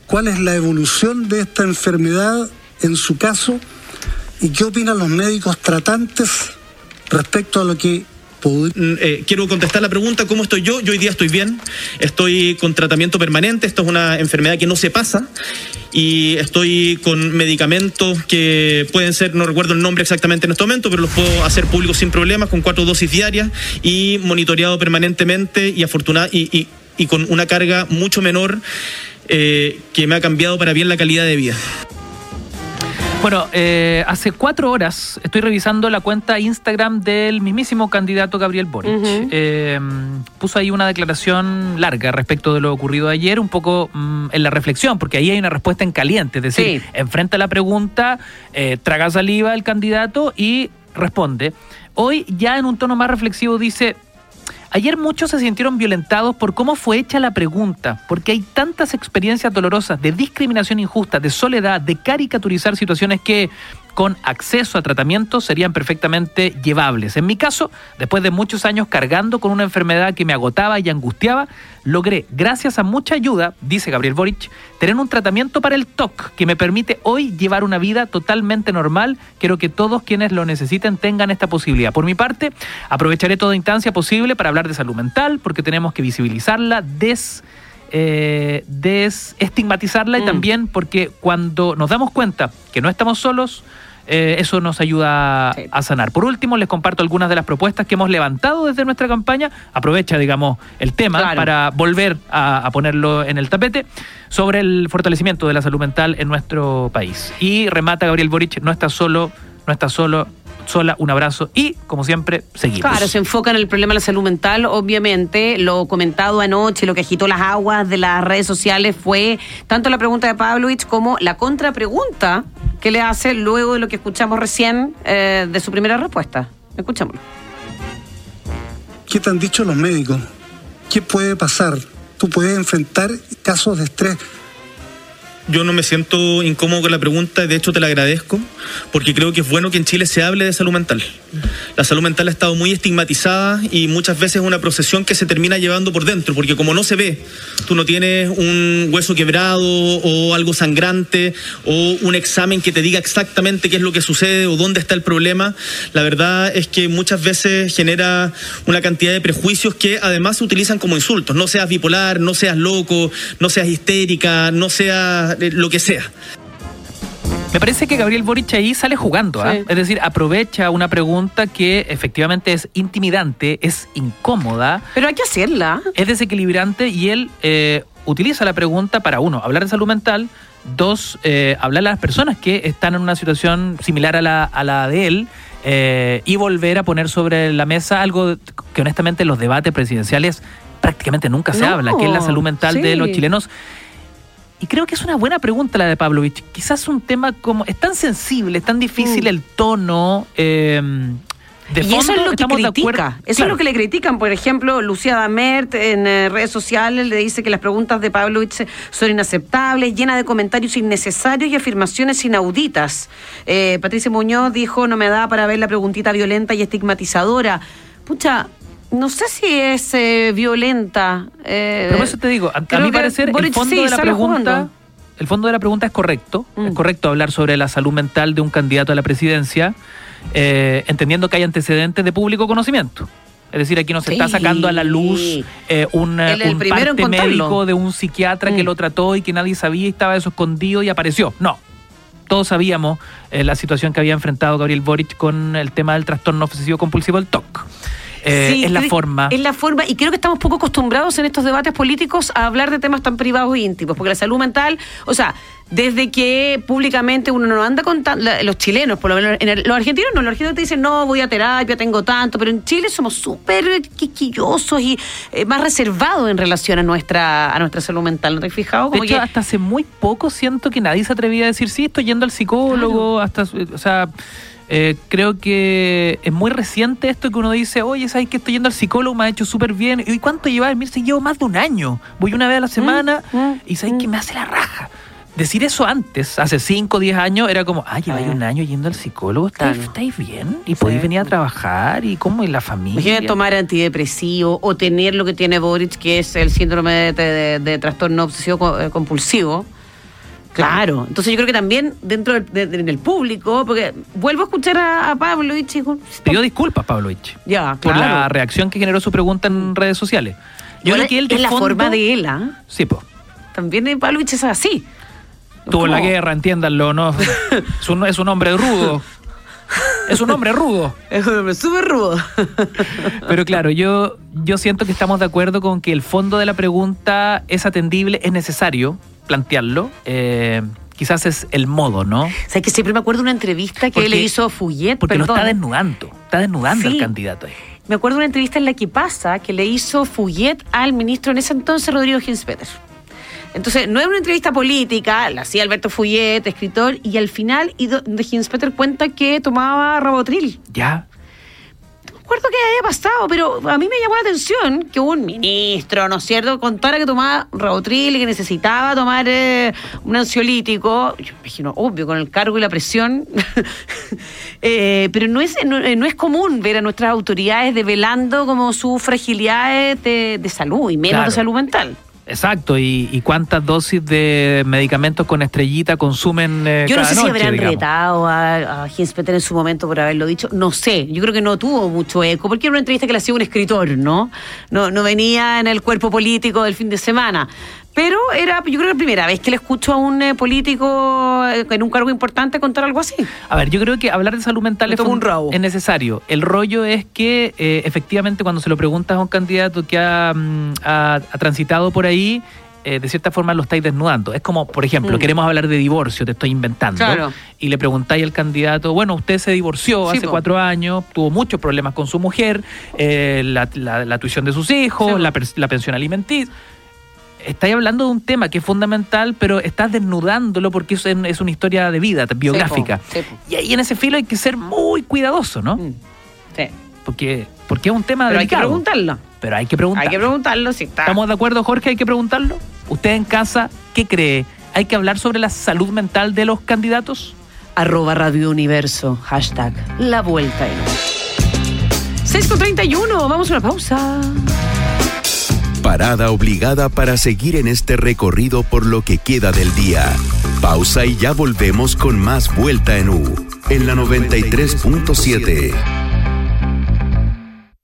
cuál es la evolución de esta enfermedad en su caso y qué opinan los médicos tratantes respecto a lo que
Mm, eh, quiero contestar la pregunta, ¿cómo estoy yo? Yo hoy día estoy bien, estoy con tratamiento permanente, esto es una enfermedad que no se pasa y estoy con medicamentos que pueden ser, no recuerdo el nombre exactamente en este momento, pero los puedo hacer públicos sin problemas, con cuatro dosis diarias y monitoreado permanentemente y- y con una carga mucho menor eh, que me ha cambiado para bien la calidad de vida.
Bueno, eh, hace cuatro horas estoy revisando la cuenta Instagram del mismísimo candidato Gabriel Boric. Eh, puso ahí una declaración larga respecto de lo ocurrido ayer, un poco mm, en la reflexión, porque ahí hay una respuesta en caliente, es decir,
Sí.
enfrenta la pregunta, eh, traga saliva el candidato y responde. Hoy ya en un tono más reflexivo dice, Ayer muchos se sintieron violentados por cómo fue hecha la pregunta, porque hay tantas experiencias dolorosas de discriminación injusta, de soledad, de caricaturizar situaciones que con acceso a tratamiento serían perfectamente llevables. En mi caso, después de muchos años cargando con una enfermedad que me agotaba y angustiaba, logré, gracias a mucha ayuda, dice Gabriel Boric, tener un tratamiento para el TOC que me permite hoy llevar una vida totalmente normal. Quiero que todos quienes lo necesiten tengan esta posibilidad. Por mi parte, aprovecharé toda instancia posible para hablar de salud mental, porque tenemos que visibilizarla, des eh, desestigmatizarla y
Mm.
también porque cuando nos damos cuenta que no estamos solos, eh, eso nos ayuda
Sí.
a sanar. Por último, les comparto algunas de las propuestas que hemos levantado desde nuestra campaña. Aprovecha, digamos, el tema
Claro.
para volver a, a ponerlo en el tapete sobre el fortalecimiento de la salud mental en nuestro país. Y remata Gabriel Boric, no está solo, no está solo, sola, un abrazo y, como siempre, seguimos.
Claro, se enfoca en el problema de la salud mental, obviamente. Lo comentado anoche, lo que agitó las aguas de las redes sociales fue tanto la pregunta de Pavlovich como la contrapregunta que le hace luego de lo que escuchamos recién eh, de su primera respuesta. Escuchémoslo.
¿Qué te han dicho los médicos? ¿Qué puede pasar? Tú puedes enfrentar casos de estrés.
Yo no me siento incómodo con la pregunta, de hecho te la agradezco, porque creo que es bueno que en Chile se hable de salud mental. La salud mental ha estado muy estigmatizada y muchas veces es una procesión que se termina llevando por dentro, porque como no se ve, tú no tienes un hueso quebrado o algo sangrante o un examen que te diga exactamente qué es lo que sucede o dónde está el problema, la verdad es que muchas veces genera una cantidad de prejuicios que además se utilizan como insultos. No seas bipolar, no seas loco, no seas histérica, no seas lo que sea.
Me parece que Gabriel Boric ahí sale jugando, ¿ah?
Sí.
es decir, aprovecha una pregunta que efectivamente es intimidante, es incómoda,
Pero hay que hacerla.
es desequilibrante y él eh, utiliza la pregunta para, uno, hablar de salud mental, dos, eh, hablar a las personas que están en una situación similar a la, a la de él eh, y volver a poner sobre la mesa algo que honestamente en los debates presidenciales prácticamente nunca se
No,
habla, que es la salud mental
sí.
de los chilenos. Y creo que es una buena pregunta la de Pavlovich. Quizás un tema como. Es tan sensible, es tan difícil
Mm.
el tono. eh, de
y eso
fondo,
es lo que critica. Eso es
Claro.
lo que le critican. Por ejemplo, Lucía Damert en eh, redes sociales le dice que las preguntas de Pavlovich son inaceptables, llenas de comentarios innecesarios y afirmaciones inauditas. Eh, Patricia Muñoz dijo, no me da para ver la preguntita violenta y estigmatizadora. Pucha, no sé si es eh, violenta. eh,
Pero por eso te digo, a, mi parecer, el fondo
sí,
de la pregunta.
jugando.
El fondo de la pregunta es correcto.
Mm.
Es correcto hablar sobre la salud mental de un candidato a la presidencia, eh, entendiendo que hay antecedentes de público conocimiento. Es decir, aquí no se está
Sí.
sacando a la luz eh, un,
el
un parte médico de un psiquiatra que
Mm.
lo trató y que nadie sabía y estaba eso escondido y apareció. No. Todos sabíamos eh, la situación que había enfrentado Gabriel Boric con el tema del trastorno obsesivo compulsivo, el TOC. Eh,
Sí,
es la forma.
Es la forma, y creo que estamos poco acostumbrados en estos debates políticos a hablar de temas tan privados e íntimos, porque la salud mental, o sea, desde que públicamente uno no anda contando, los chilenos, por lo menos, en el- los argentinos no, los argentinos te dicen, no, voy a terapia, tengo tanto, pero en Chile somos súper quisquillosos y eh, más reservados en relación a nuestra, a nuestra salud mental, ¿no te has fijado?
De
Como
hecho,
que-
hasta hace muy poco siento que nadie se atrevía a decir, sí, estoy yendo al psicólogo, hasta, o sea, Eh, creo que es muy reciente esto que uno dice, oye, ¿sabes que estoy yendo al psicólogo? Me ha hecho súper bien. ¿Y cuánto lleva? Mira, si llevo más de un año. Voy una vez a la semana
mm,
y ¿sabes
mm.
que me hace la raja? Decir eso antes, hace 5 o 10 años, era como, ah, lleváis un año yendo al psicólogo, ¿estáis,
Claro.
estáis bien? ¿Y podéis venir a trabajar? ¿Y cómo? ¿Y la familia?
Imagínate tomar antidepresivo o tener lo que tiene Boric, que es el síndrome de, de- de trastorno obsesivo eh, compulsivo. Claro, entonces yo creo que también dentro del, de- de- del público, porque vuelvo a escuchar a, a Pablo y digo,
Pidió disculpas, Pablo Ich,
ya,
por la reacción que generó su pregunta en redes sociales. Yo creo que él
es la
fondo-
forma de él, ¿ah?
Sí, pues.
También eh, Pavlovich es así.
Tuvo la
Como-
guerra, entiéndanlo, ¿no? (laughs) es, un, es un hombre rudo. Es un hombre rudo.
Es un hombre súper rudo. (laughs)
Pero claro, yo, yo siento que estamos de acuerdo con que el fondo de la pregunta es atendible, es necesario plantearlo. Eh, quizás es el modo, ¿no?
¿Sabes que siempre me acuerdo de una entrevista que
Porque-
le hizo Fouillet?
Porque lo está desnudando. Está desnudando
Sí.
al candidato ahí.
Me acuerdo de una entrevista en la que pasa que le hizo Fouillet al ministro en ese entonces, Rodrigo Ginspeter. Entonces, no es una entrevista política, la hacía Alberto Fouillet, escritor, y al final de Ginspeter cuenta que tomaba Rabotril.
Ya.
No me acuerdo qué había pasado, pero a mí me llamó la atención que un ministro, ¿no es cierto?, contara que tomaba Rabotril y que necesitaba tomar eh, un ansiolítico. Yo me imagino, obvio, con el cargo y la presión. (laughs) Eh, pero no es, no, eh, no es común ver a nuestras autoridades develando como sus fragilidades de, de salud y menos
Claro.
de salud mental.
Exacto. ¿Y, y cuántas dosis de medicamentos con estrellita consumen eh,
Yo no
cada
sé si habrán
digamos?
retado a, a Ginspeter en su momento por haberlo dicho. No sé. Yo creo que no tuvo mucho eco, porque era una entrevista que le hacía un escritor, ¿no? No, no venía en el cuerpo político del fin de semana. Pero era, yo creo que la primera vez que le escucho a un eh, político eh, en un cargo importante contar algo así.
A ver, yo creo que hablar de salud mental
Me
es,
un rabo.
es necesario. El rollo es que eh, efectivamente cuando se lo preguntas a un candidato que ha, mm, ha- ha transitado por ahí, eh, de cierta forma lo estáis desnudando. Es como, por ejemplo,
Mm.
queremos hablar de divorcio, te estoy inventando.
Claro.
Y le preguntáis al candidato, bueno, usted se divorció
Sí,
hace
po.
cuatro años, tuvo muchos problemas con su mujer, eh, la, la- la tuición de sus hijos,
Sí,
la, la pensión alimenticia. Estáis hablando de un tema que es fundamental, pero estás desnudándolo porque es, una historia de vida, biográfica.
Sí, po.
Y ahí en ese filo hay que ser muy cuidadoso, ¿no?
Mm. Sí.
Porque, porque es un tema
Pero hay que preguntarlo.
Pero hay que preguntar.
Hay que preguntarlo si está.
¿Estamos de acuerdo, Jorge? Hay que preguntarlo. ¿Usted en casa qué cree? ¿Hay que hablar sobre la salud mental de los candidatos?
Arroba Radio Universo. Hashtag La Vuelta. en 6 con 31. Vamos a una pausa.
Parada obligada para seguir en este recorrido por lo que queda del día. Pausa y ya volvemos con más Vuelta en U, en la 93.7.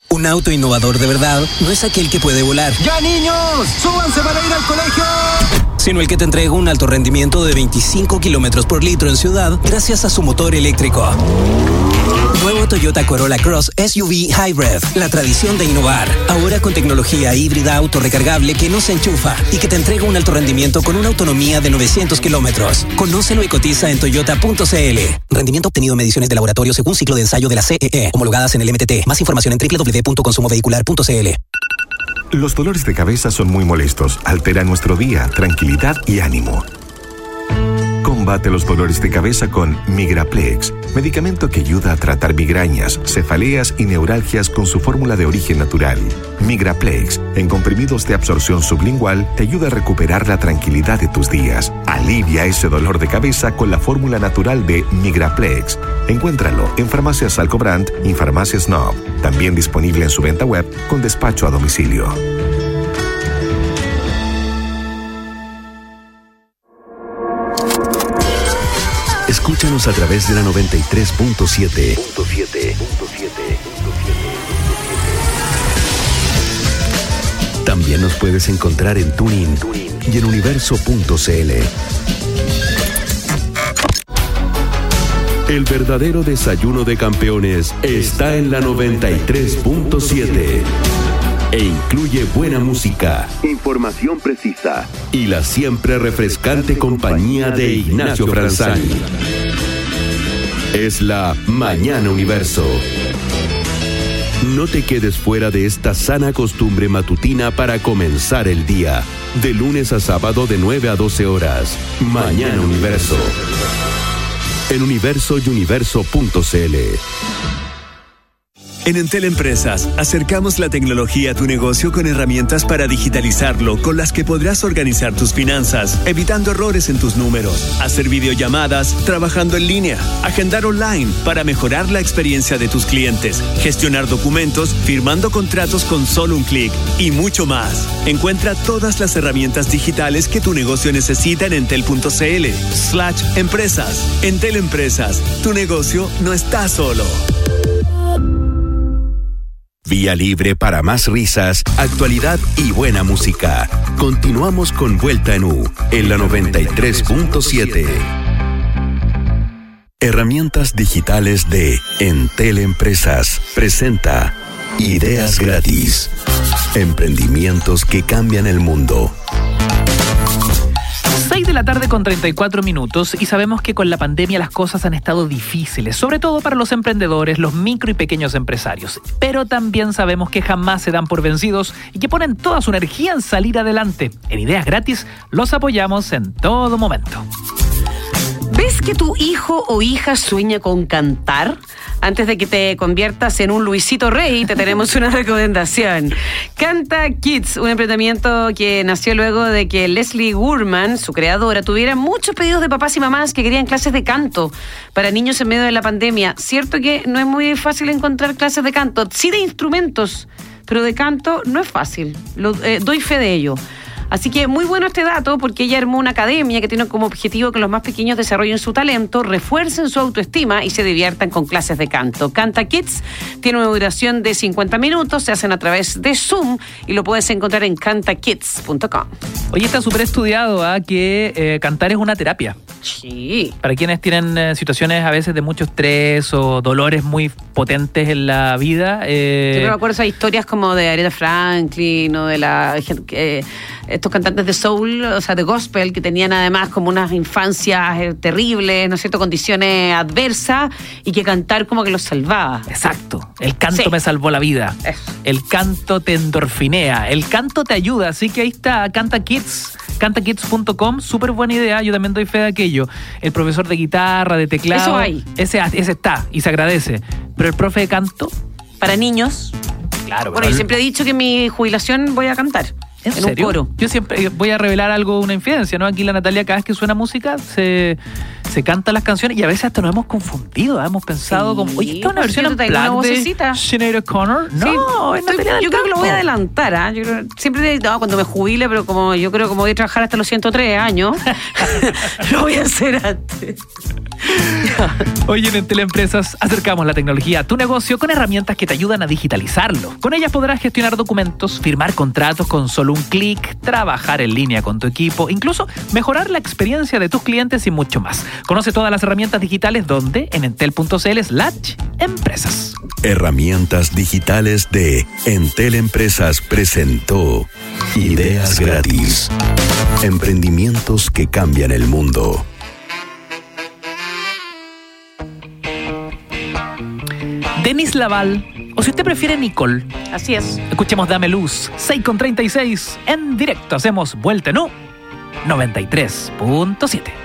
Un auto innovador de verdad no es aquel que puede volar,
¡Ya niños! ¡Súbanse para ir al colegio!
Sino el que te entrega un alto rendimiento de 25 kilómetros por litro en ciudad gracias a su motor eléctrico. Nuevo Toyota Corolla Cross SUV Hybrid, la tradición de innovar. Ahora con tecnología híbrida autorrecargable que no se enchufa y que te entrega un alto rendimiento con una autonomía de 900 kilómetros. Conócelo y cotiza en toyota.cl. Rendimiento obtenido en mediciones de laboratorio según ciclo de ensayo de la CEE, homologadas en el MTT. Más información en www.consumovehicular.cl.
Los dolores de cabeza son muy molestos, alteran nuestro día, tranquilidad y ánimo. Combate los dolores de cabeza con Migraplex, medicamento que ayuda a tratar migrañas, cefaleas y neuralgias con su fórmula de origen natural. Migraplex, en comprimidos de absorción sublingual, te ayuda a recuperar la tranquilidad de tus días. Alivia ese dolor de cabeza con la fórmula natural de Migraplex. Encuéntralo en Farmacias Alcobrand y Farmacias Nob. También disponible en su venta web con despacho a domicilio.
Escúchanos a través de la 93.7. También nos puedes encontrar en Tuning y en universo.cl. El verdadero desayuno de campeones está en la 93.7 e incluye buena música, información precisa y la siempre refrescante compañía de Ignacio Franzani. Es la Mañana Universo. No te quedes fuera de esta sana costumbre matutina para comenzar el día. De lunes a sábado de 9 a 12 horas. Mañana Universo. en universo y universo.cl.
En Entel Empresas, acercamos la tecnología a tu negocio con herramientas para digitalizarlo, con las que podrás organizar tus finanzas, evitando errores en tus números, hacer videollamadas, trabajando en línea, agendar online para mejorar la experiencia de tus clientes, gestionar documentos, firmando contratos con solo un clic y mucho más. Encuentra todas las herramientas digitales que tu negocio necesita en entel.cl slash empresas. Entel Empresas, tu negocio no está solo.
Vía libre para más risas, actualidad y buena música. Continuamos con Vuelta en U en la 93.7. Herramientas digitales de Entel Empresas presenta Ideas gratis. Emprendimientos que cambian el mundo.
6 de la tarde con 34 minutos y sabemos que con la pandemia las cosas han estado difíciles, sobre todo para los emprendedores, los micro y pequeños empresarios. Pero también sabemos que jamás se dan por vencidos y que ponen toda su energía en salir adelante. En Ideas Gratis los apoyamos en todo momento.
¿Ves que tu hijo o hija sueña con cantar? Antes de que te conviertas en un Luisito Rey, te tenemos una (laughs) recomendación. Canta Kids, un emprendimiento que nació luego de que Leslie Gurman, su creadora, tuviera muchos pedidos de papás y mamás que querían clases de canto para niños en medio de la pandemia. Cierto que no es muy fácil encontrar clases de canto, sí de instrumentos, pero de canto no es fácil. Lo, eh, doy fe de ello. Así que muy bueno este dato porque ella armó una academia que tiene como objetivo que los más pequeños desarrollen su talento, refuercen su autoestima y se diviertan con clases de canto. Canta Kids tiene una duración de 50 minutos, se hacen a través de Zoom y lo puedes encontrar en cantakids.com.
Hoy está súper estudiado ¿ah? que eh, cantar es una terapia.
Sí.
Para quienes tienen eh, situaciones a veces de mucho estrés o dolores muy potentes en la vida. eh,
Yo me acuerdo esas historias como de Aretha Franklin o de la gente que- estos cantantes de soul, o sea, de gospel, que tenían además como unas infancias eh, terribles, ¿no es cierto?, condiciones adversas y que cantar como que los salvaba.
Exacto. El canto
Sí.
me salvó la vida.
Eso.
El canto te endorfinea. El canto te ayuda. Así que ahí está, Canta Kids. Cantakids.com, súper buena idea. Yo también doy fe de aquello. El profesor de guitarra, de teclado.
Eso hay.
Ese, ese está y se agradece. Pero el profe de canto,
Para niños.
claro.
Bueno, yo siempre he dicho que en mi jubilación voy a cantar.
¿En, serio?
coro.
Yo siempre eh, voy a revelar algo, una infidencia, ¿no? Aquí la Natalia, cada vez que suena música, se, se canta las canciones y a veces hasta nos hemos confundido, ¿eh? hemos pensado
Sí,
como, oye, ¿esta es una versión en plan de. Sinead O'Connor? No,
Sí,
es
estoy-
Natalia del
yo creo que lo voy a adelantar. ¿ah? Yo creo- siempre no, cuando me jubile, pero como yo creo que me voy a trabajar hasta los 103 años, (laughs) (laughs) lo voy a hacer antes. (laughs)
Hoy en Teleempresas acercamos la tecnología a tu negocio con herramientas que te ayudan a digitalizarlo. Con ellas podrás gestionar documentos, firmar contratos con solo un clic, trabajar en línea con tu equipo, incluso mejorar la experiencia de tus clientes y mucho más. Conoce todas las herramientas digitales donde en entel.cl slash empresas.
Herramientas digitales de Entel Empresas presentó Ideas gratis. Emprendimientos que cambian el mundo.
Denis Laval, o si usted prefiere Nicole,
Así es.
escuchemos Dame Luz, 6 con 36, en directo hacemos Vuelta U, 93.7.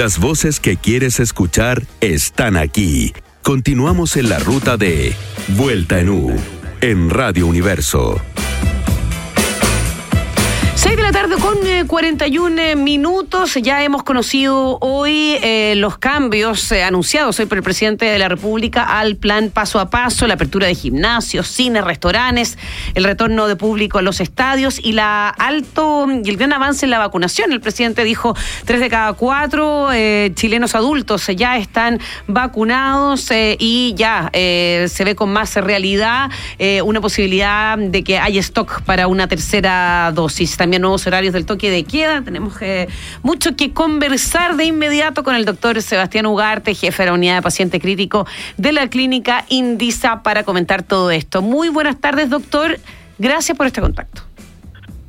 Las voces que quieres escuchar están aquí. Continuamos en la ruta de Vuelta en U, en Radio Universo.
6 de la tarde con eh, 41 minutos. Ya hemos conocido hoy eh, los cambios eh, anunciados hoy por el presidente de la República al plan paso a paso, la apertura de gimnasios, cines, restaurantes, el retorno de público a los estadios y la alto y el gran avance en la vacunación. El presidente dijo tres de cada cuatro eh, chilenos adultos ya están vacunados y ya se ve con más realidad una posibilidad de que haya stock para una tercera dosis. También nuevos horarios del toque de queda. Tenemos eh, mucho que conversar de inmediato con el doctor Sebastián Ugarte, jefe de la unidad de paciente crítico de la clínica Indisa, para comentar todo esto. Muy buenas tardes, doctor. Gracias por este contacto.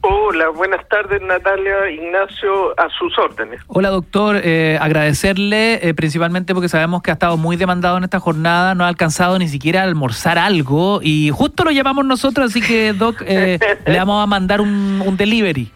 Hola, buenas tardes Natalia, Ignacio, a sus órdenes.
Hola doctor, eh, agradecerle eh, principalmente porque sabemos que ha estado muy demandado en esta jornada, no ha alcanzado ni siquiera a almorzar algo y justo lo llamamos nosotros, así que doc, eh, (laughs) le vamos a mandar un, un delivery.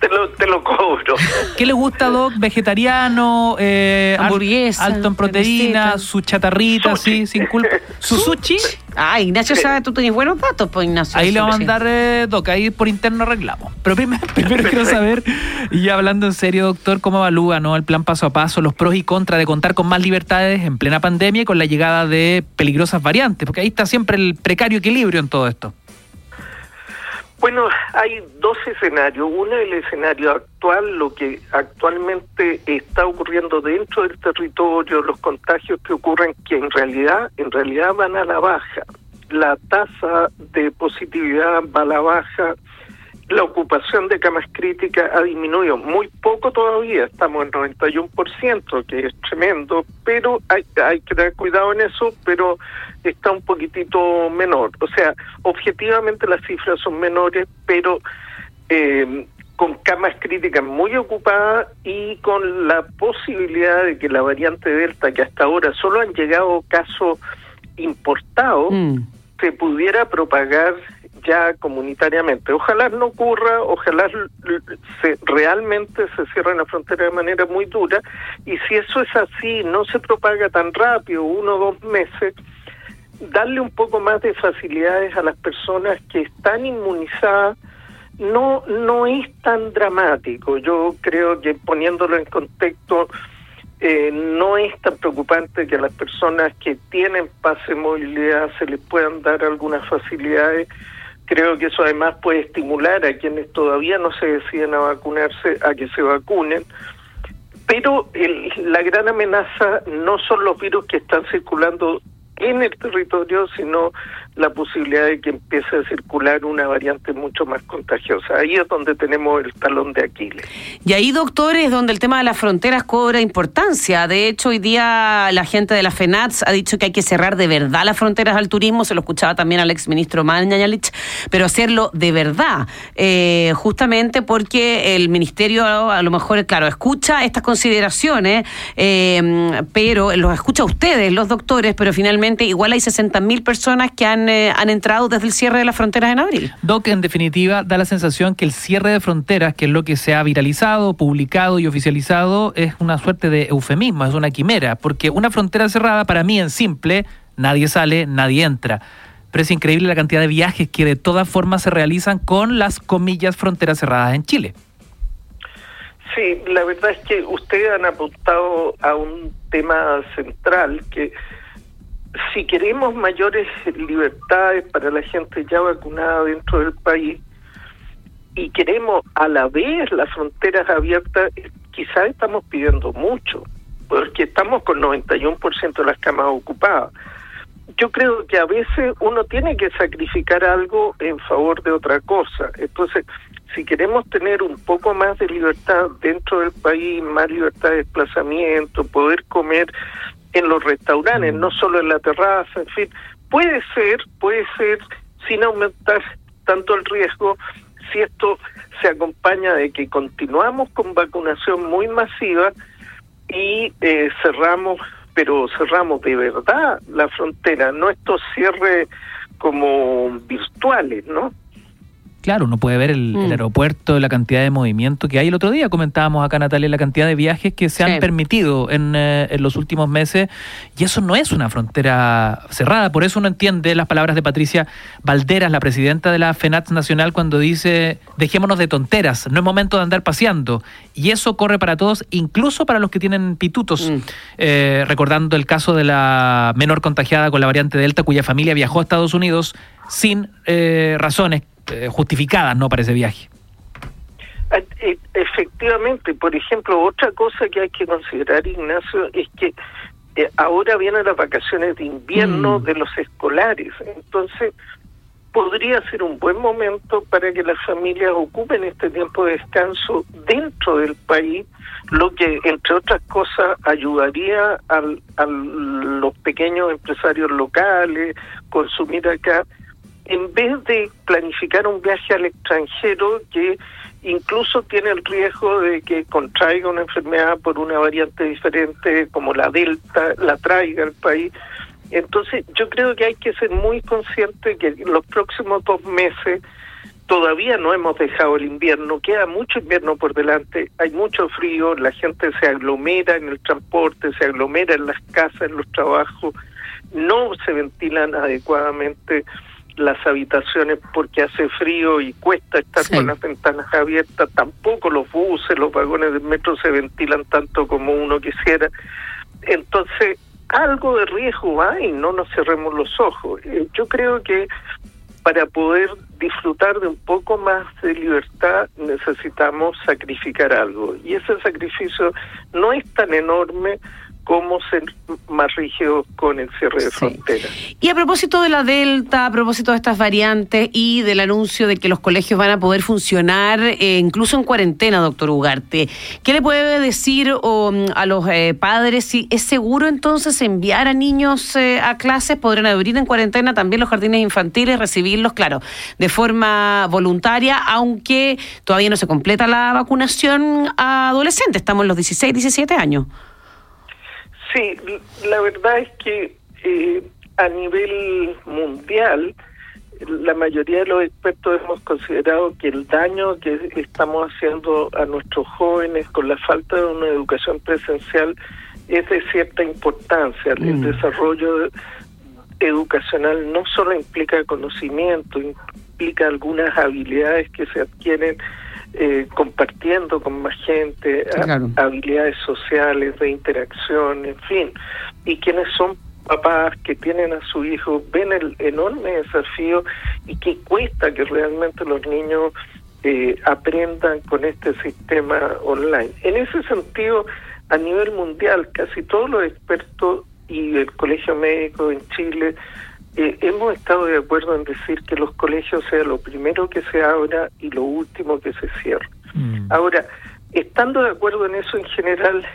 Te, lo, te lo cobro.
¿Qué le gusta, Doc? ¿Vegetariano? Eh, al-
Hamburguesa,
Alto en proteína,
receta.
su chatarrita,
Sushi.
sí, sin culpa. ¿Su sushi?
Ah, Ignacio sabe, tú tienes buenos datos, pues Ignacio.
Ahí le vamos a mandar, eh, Doc, ahí por interno arreglamos. Pero primero, (laughs) primero quiero saber, y hablando en serio, doctor, ¿cómo evalúa ¿no? el plan paso a paso, los pros y contras de contar con más libertades en plena pandemia y con la llegada de peligrosas variantes? Porque ahí está siempre el precario equilibrio en todo esto.
Bueno, hay dos escenarios. Uno es el escenario actual, lo que actualmente está ocurriendo dentro del territorio, los contagios que ocurren, que en realidad, en realidad van a la baja. La tasa de positividad va a la baja. La ocupación de camas críticas ha disminuido muy poco todavía, estamos en 91%, que es tremendo, pero hay, hay que tener cuidado en eso, pero está un poquitito menor. O sea, objetivamente las cifras son menores, pero eh, con camas críticas muy ocupadas y con la posibilidad de que la variante Delta, que hasta ahora solo han llegado casos importados,
Mm.
se pudiera propagar ya comunitariamente. Ojalá no ocurra, ojalá se, realmente se cierre la frontera de manera muy dura y si eso es así, no se propaga tan rápido, uno o dos meses, darle un poco más de facilidades a las personas que están inmunizadas no no es tan dramático. Yo creo que poniéndolo en contexto eh, no es tan preocupante que a las personas que tienen pase de movilidad se les puedan dar algunas facilidades. Creo que eso además puede estimular a quienes todavía no se deciden a vacunarse a que se vacunen. Pero el- la gran amenaza no son los virus que están circulando en el territorio, sino la posibilidad de que empiece a circular una variante mucho más contagiosa. Ahí es donde tenemos el talón de Aquiles.
Y ahí, doctor, es donde el tema de las fronteras cobra importancia. De hecho, hoy día la gente de la FENATS ha dicho que hay que cerrar de verdad las fronteras al turismo. Se lo escuchaba también al exministro Mañalich, pero hacerlo de verdad. Eh, justamente porque el ministerio, a lo mejor, claro, escucha estas consideraciones, eh, pero los escucha ustedes, los doctores, pero finalmente igual hay 60.000 personas que han, eh, han entrado desde el cierre de las fronteras en abril.
Doc, en definitiva, da la sensación que el cierre de fronteras, que es lo que se ha viralizado, publicado y oficializado, es una suerte de eufemismo, es una quimera, porque una frontera cerrada, para mí, en simple, nadie sale, nadie entra. Pero es increíble la cantidad de viajes que de todas formas se realizan con las comillas fronteras cerradas en Chile.
Sí, la verdad es que ustedes han apuntado a un tema central que si queremos mayores libertades para la gente ya vacunada dentro del país y queremos a la vez las fronteras abiertas, quizás estamos pidiendo mucho, porque estamos con 91% de las camas ocupadas. Yo creo que a veces uno tiene que sacrificar algo en favor de otra cosa. Entonces, si queremos tener un poco más de libertad dentro del país, más libertad de desplazamiento, poder comer en los restaurantes, no solo en la terraza, en fin, puede ser, puede ser, sin aumentar tanto el riesgo, si esto se acompaña de que continuamos con vacunación muy masiva y eh, cerramos, pero cerramos de verdad la frontera, no estos cierres como virtuales, ¿no?
Claro, uno puede ver el, el
Mm.
aeropuerto, la cantidad de movimiento que hay. El otro día comentábamos acá, Natalia, la cantidad de viajes que se
Sí.
han permitido en, eh, en los últimos meses. Y eso no es una frontera cerrada. Por eso uno entiende las palabras de Patricia Valderas, la presidenta de la FENATS Nacional, cuando dice, dejémonos de tonteras, no es momento de andar paseando. Y eso corre para todos, incluso para los que tienen pitutos.
Mm.
Eh, recordando el caso de la menor contagiada con la variante Delta, cuya familia viajó a Estados Unidos sin eh, razones eh, justificadas no para ese viaje.
Ah, eh, Efectivamente, por ejemplo, otra cosa que hay que considerar, Ignacio, es que eh, ahora vienen las vacaciones de invierno
Mm.
de los escolares, entonces podría ser un buen momento para que las familias ocupen este tiempo de descanso dentro del país, lo que, entre otras cosas, ayudaría al- a los pequeños empresarios locales, consumir acá, en vez de planificar un viaje al extranjero que incluso tiene el riesgo de que contraiga una enfermedad por una variante diferente como la Delta, la traiga al país. Entonces yo creo que hay que ser muy consciente que en los próximos dos meses todavía no hemos dejado el invierno, queda mucho invierno por delante, hay mucho frío, la gente se aglomera en el transporte, se aglomera en las casas, en los trabajos, no se ventilan adecuadamente las habitaciones porque hace frío y cuesta estar
Sí.
con las ventanas abiertas, tampoco los buses, los vagones del metro se ventilan tanto como uno quisiera. Entonces, algo de riesgo hay, no nos cerremos los ojos. Eh, Yo creo que para poder disfrutar de un poco más de libertad necesitamos sacrificar algo. Y ese sacrificio no es tan enorme como ser más rígidos con el cierre de
Sí.
fronteras.
Y a propósito de la Delta, a propósito de estas variantes y del anuncio de que los colegios van a poder funcionar eh, incluso en cuarentena, doctor Ugarte, ¿qué le puede decir mm, a los eh, padres si es seguro entonces enviar a niños eh, a clases? ¿Podrán abrir en cuarentena también los jardines infantiles, recibirlos, claro, de forma voluntaria, aunque todavía no se completa la vacunación a adolescentes? Estamos en los 16, 17 años.
Sí, la verdad es que eh, a nivel mundial, la mayoría de los expertos hemos considerado que el daño que estamos haciendo a nuestros jóvenes con la falta de una educación presencial es de cierta importancia. El
Mm.
desarrollo educacional no solo implica conocimiento, implica algunas habilidades que se adquieren eh, compartiendo con más gente, a- habilidades sociales, de interacción, en fin. Y quienes son papás que tienen a su hijo ven el enorme desafío y que cuesta que realmente los niños eh, aprendan con este sistema online. En ese sentido, a nivel mundial, casi todos los expertos y el Colegio Médico en Chile eh, hemos estado de acuerdo en decir que los colegios sea lo primero que se abra y lo último que se cierre.
Mm.
Ahora, estando de acuerdo en eso en general,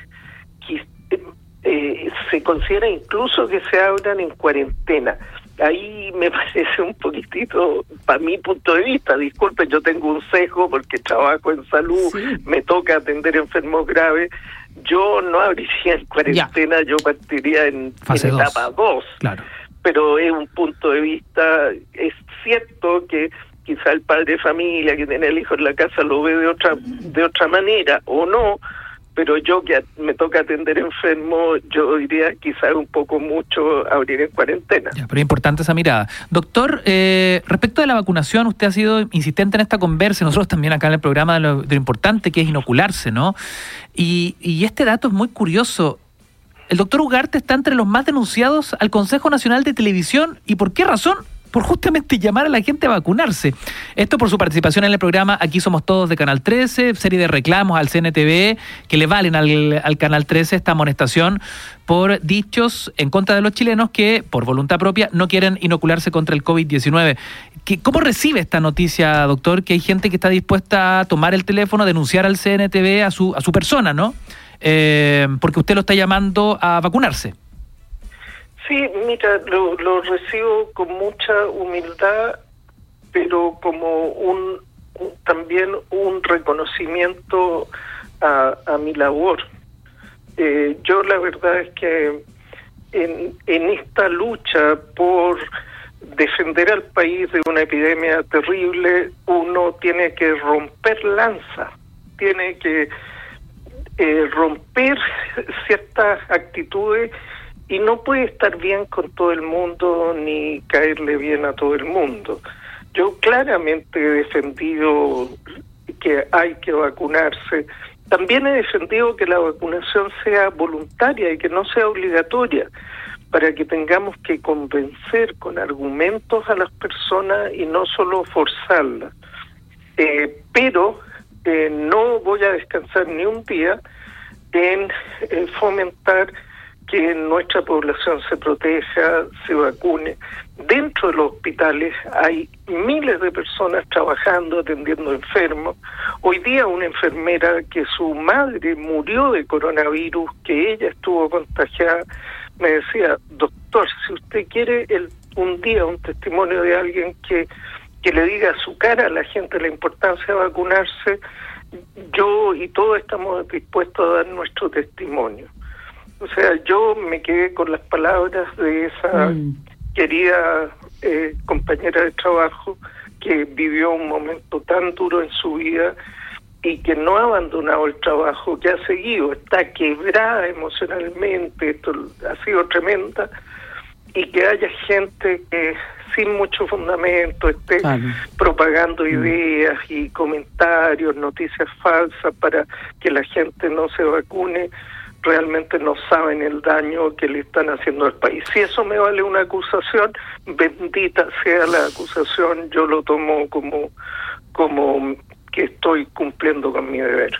eh, se considera incluso que se abran en cuarentena. Ahí me (laughs) parece un poquitito, para mi punto de vista, disculpen, yo tengo un sesgo porque trabajo en salud,
Sí.
me toca atender enfermos graves. Yo no abriría en cuarentena, yo partiría en,
Fase
en etapa 2
Claro.
Pero es un punto de vista, es cierto que quizá el padre de familia que tiene el hijo en la casa lo ve de otra de otra manera o no, pero yo que me toca atender enfermo, yo diría quizá un poco mucho abrir en cuarentena.
Ya, pero es importante esa mirada. Doctor, eh, respecto de la vacunación, usted ha sido insistente en esta conversa, nosotros también acá en el programa, de lo, de lo importante que es inocularse, ¿no? Y, y este dato es muy curioso. El doctor Ugarte está entre los más denunciados al Consejo Nacional de Televisión. ¿Y por qué razón? Por justamente llamar a la gente a vacunarse. Esto por su participación en el programa Aquí Somos Todos de Canal 13, serie de reclamos al CNTV que le valen al, al Canal 13 esta amonestación por dichos en contra de los chilenos que, por voluntad propia, no quieren inocularse contra el COVID-19. ¿Qué- ¿Cómo recibe esta noticia, doctor, que hay gente que está dispuesta a tomar el teléfono, a denunciar al CNTV a su, a su persona, ¿no? Eh, porque usted lo está llamando a vacunarse.
Sí, mira, lo, recibo con mucha humildad, pero como un, un- también un reconocimiento a, a mi labor. Eh, yo la verdad es que en, en esta lucha por defender al país de una epidemia terrible, uno tiene que romper lanza, tiene que eh, romper ciertas actitudes y no puede estar bien con todo el mundo ni caerle bien a todo el mundo. Yo claramente he defendido que hay que vacunarse. También he defendido que la vacunación sea voluntaria y que no sea obligatoria para que tengamos que convencer con argumentos a las personas y no solo forzarlas. Eh, pero no voy a descansar ni un día en fomentar que nuestra población se proteja, se vacune. Dentro de los hospitales hay miles de personas trabajando, atendiendo enfermos. Hoy día una enfermera que su madre murió de coronavirus, que ella estuvo contagiada, me decía, doctor, si usted quiere el, un día un testimonio de alguien que, que le diga a su cara a la gente la importancia de vacunarse, yo y todos estamos dispuestos a dar nuestro testimonio. O sea, yo me quedé con las palabras de esa querida eh, compañera de trabajo que vivió un momento tan duro en su vida y que no ha abandonado el trabajo, que ha seguido, está quebrada emocionalmente, esto ha sido tremenda, y que haya gente que sin mucho fundamento esté propagando ideas y comentarios, noticias falsas para que la gente no se vacune, realmente no saben el daño que le están haciendo al país. Si eso me vale una acusación, bendita sea la acusación, yo lo tomo como como que estoy cumpliendo con mi deber.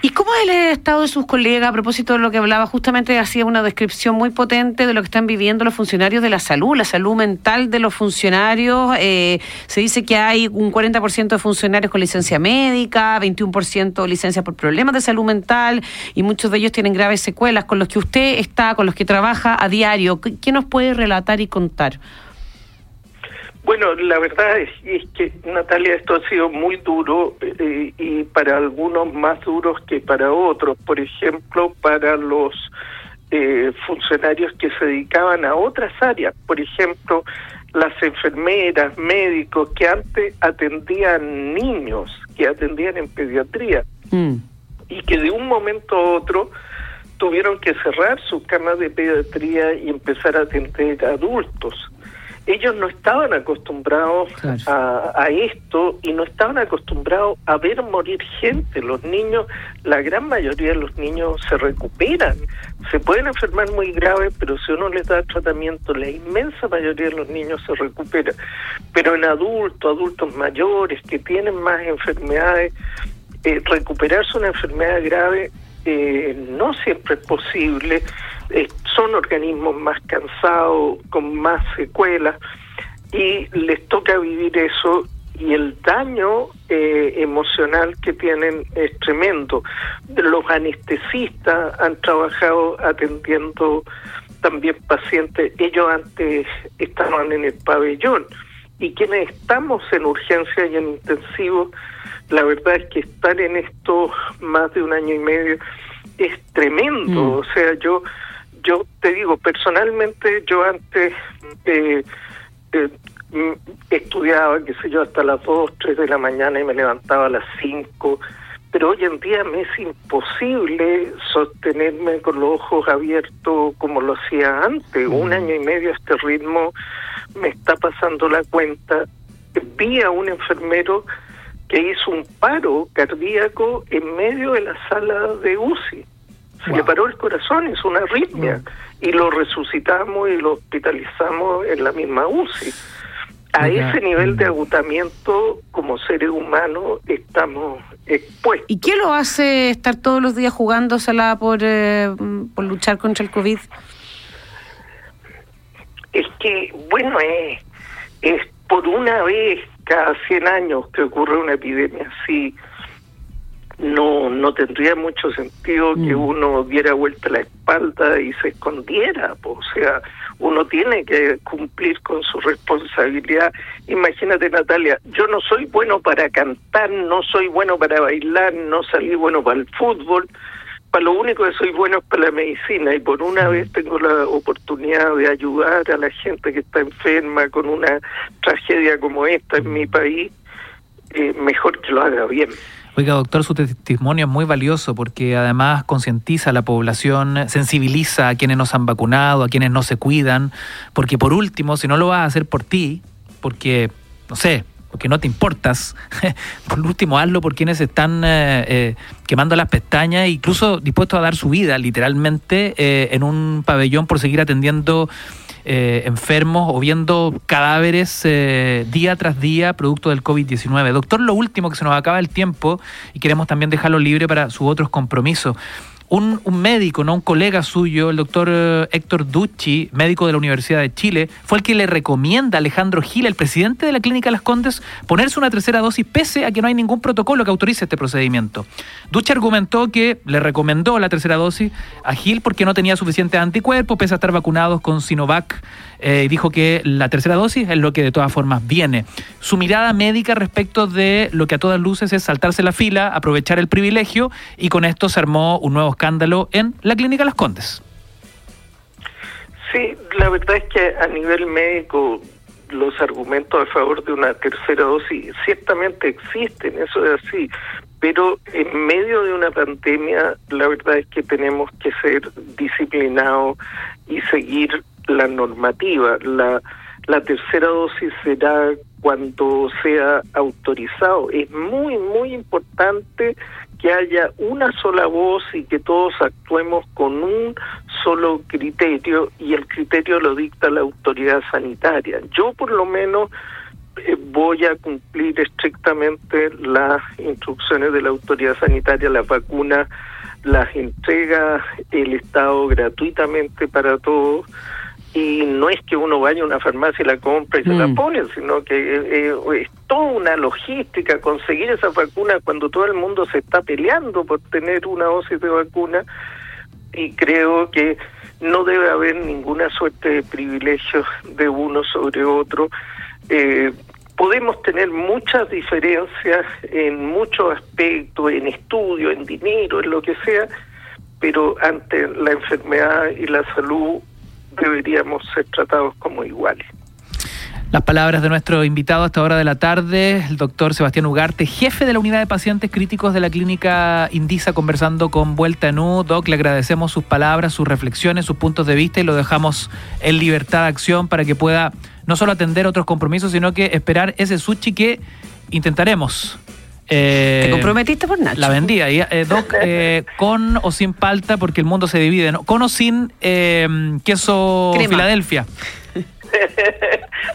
¿Y cómo es el estado de sus colegas a propósito de lo que hablaba? Justamente hacía una descripción muy potente de lo que están viviendo los funcionarios de la salud, la salud mental de los funcionarios. Eh, se dice que hay un 40% de funcionarios con licencia médica, 21% licencia por problemas de salud mental y muchos de ellos tienen graves secuelas con los que usted está, con los que trabaja a diario. ¿Qué, qué nos puede relatar y contar?
Bueno, la verdad es, es, que, Natalia, esto ha sido muy duro eh, y para algunos más duros que para otros. Por ejemplo, para los eh, funcionarios que se dedicaban a otras áreas. Por ejemplo, las enfermeras, médicos que antes atendían niños, que atendían en pediatría
Mm.
y que de un momento a otro tuvieron que cerrar sus camas de pediatría y empezar a atender adultos. Ellos no estaban acostumbrados a, a esto y no estaban acostumbrados a ver morir gente. Los niños, la gran mayoría de los niños se recuperan. Se pueden enfermar muy grave, pero si uno les da tratamiento, la inmensa mayoría de los niños se recupera. Pero en adultos, adultos mayores que tienen más enfermedades, eh, recuperarse una enfermedad grave eh, no siempre es posible. Eh, son organismos más cansados, con más secuelas, y les toca vivir eso y el daño eh, emocional que tienen es tremendo. Los anestesistas han trabajado atendiendo también pacientes, ellos antes estaban en el pabellón y quienes estamos en urgencia y en intensivo, la verdad es que estar en esto más de un año y medio es tremendo.
Mm.
O sea, yo yo te digo, personalmente yo antes eh, eh, mm, estudiaba, qué sé yo, hasta las 2, 3 de la mañana y me levantaba a las 5, pero hoy en día me es imposible sostenerme con los ojos abiertos como lo hacía antes. Un año y medio a este ritmo me está pasando la cuenta. Vi a un enfermero que hizo un paro cardíaco en medio de la sala de UCI. Se le paró el corazón, hizo una arritmia y lo resucitamos y lo hospitalizamos en la misma UCI. A ese nivel de agotamiento como seres humanos estamos expuestos.
¿Y qué lo hace estar todos los días jugándosela por, eh, por luchar contra el COVID?
Es que, bueno, es, es por una vez cada 100 años que ocurre una epidemia así. No, no tendría mucho sentido que uno diera vuelta la espalda y se escondiera. po. O sea, uno tiene que cumplir con su responsabilidad. Imagínate, Natalia, yo no soy bueno para cantar, no soy bueno para bailar, no salí bueno para el fútbol, para lo único que soy bueno es para la medicina y por una vez tengo la oportunidad de ayudar a la gente que está enferma con una tragedia como esta en mi país, eh, mejor que lo haga bien.
Oiga, doctor, su testimonio es muy valioso porque además concientiza a la población, sensibiliza a quienes no se han vacunado, a quienes no se cuidan, porque por último, si no lo vas a hacer por ti, porque, no sé, porque no te importas, (laughs) por último hazlo por quienes están eh, eh, quemando las pestañas, incluso dispuestos a dar su vida literalmente eh, en un pabellón por seguir atendiendo eh, enfermos o viendo cadáveres eh, día tras día producto del COVID-19. Doctor, lo último que se nos acaba el tiempo y queremos también dejarlo libre para sus otros compromisos. Un, un, médico, no un colega suyo, el doctor eh, Héctor Ducci, médico de la Universidad de Chile, fue el que le recomienda a Alejandro Gil, el presidente de la Clínica Las Condes, ponerse una tercera dosis pese a que no hay ningún protocolo que autorice este procedimiento. Ducci argumentó que le recomendó la tercera dosis a Gil porque no tenía suficiente anticuerpos, pese a estar vacunados con Sinovac, eh, dijo que la tercera dosis es lo que de todas formas viene. Su mirada médica respecto de lo que a todas luces es saltarse la fila, aprovechar el privilegio, y con esto se armó un nuevo escándalo en la Clínica Las Condes.
Sí, la verdad es que a nivel médico los argumentos a favor de una tercera dosis ciertamente existen, eso es así, pero en medio de una pandemia la verdad es que tenemos que ser disciplinados y seguir la normativa. La, la tercera dosis será cuando sea autorizado. Es muy, muy importante que haya una sola voz y que todos actuemos con un solo criterio y el criterio lo dicta la autoridad sanitaria. Yo por lo menos eh, voy a cumplir estrictamente las instrucciones de la autoridad sanitaria, las vacunas las entrega el Estado gratuitamente para todos y no es que uno vaya a una farmacia y la compra y se la
Mm.
pone, sino que eh, eh, es toda una logística conseguir esa vacuna cuando todo el mundo se está peleando por tener una dosis de vacuna y creo que no debe haber ninguna suerte de privilegios de uno sobre otro. Eh, podemos tener muchas diferencias en muchos aspectos, en estudio, en dinero, en lo que sea, pero ante la enfermedad y la salud deberíamos ser tratados como iguales.
Las palabras de nuestro invitado a esta hora de la tarde, el doctor Sebastián Ugarte, jefe de la unidad de pacientes críticos de la clínica Indisa, conversando con Vuelta en U. Doc, le agradecemos sus palabras, sus reflexiones, sus puntos de vista y lo dejamos en libertad de acción para que pueda no solo atender otros compromisos, sino que esperar ese sushi que intentaremos. Eh,
Te comprometiste por Nacho.
La vendía. Y, eh, Doc, eh, (laughs) con o sin palta, porque el mundo se divide, ¿no? Con o sin eh, queso
Crema.
Filadelfia. (laughs)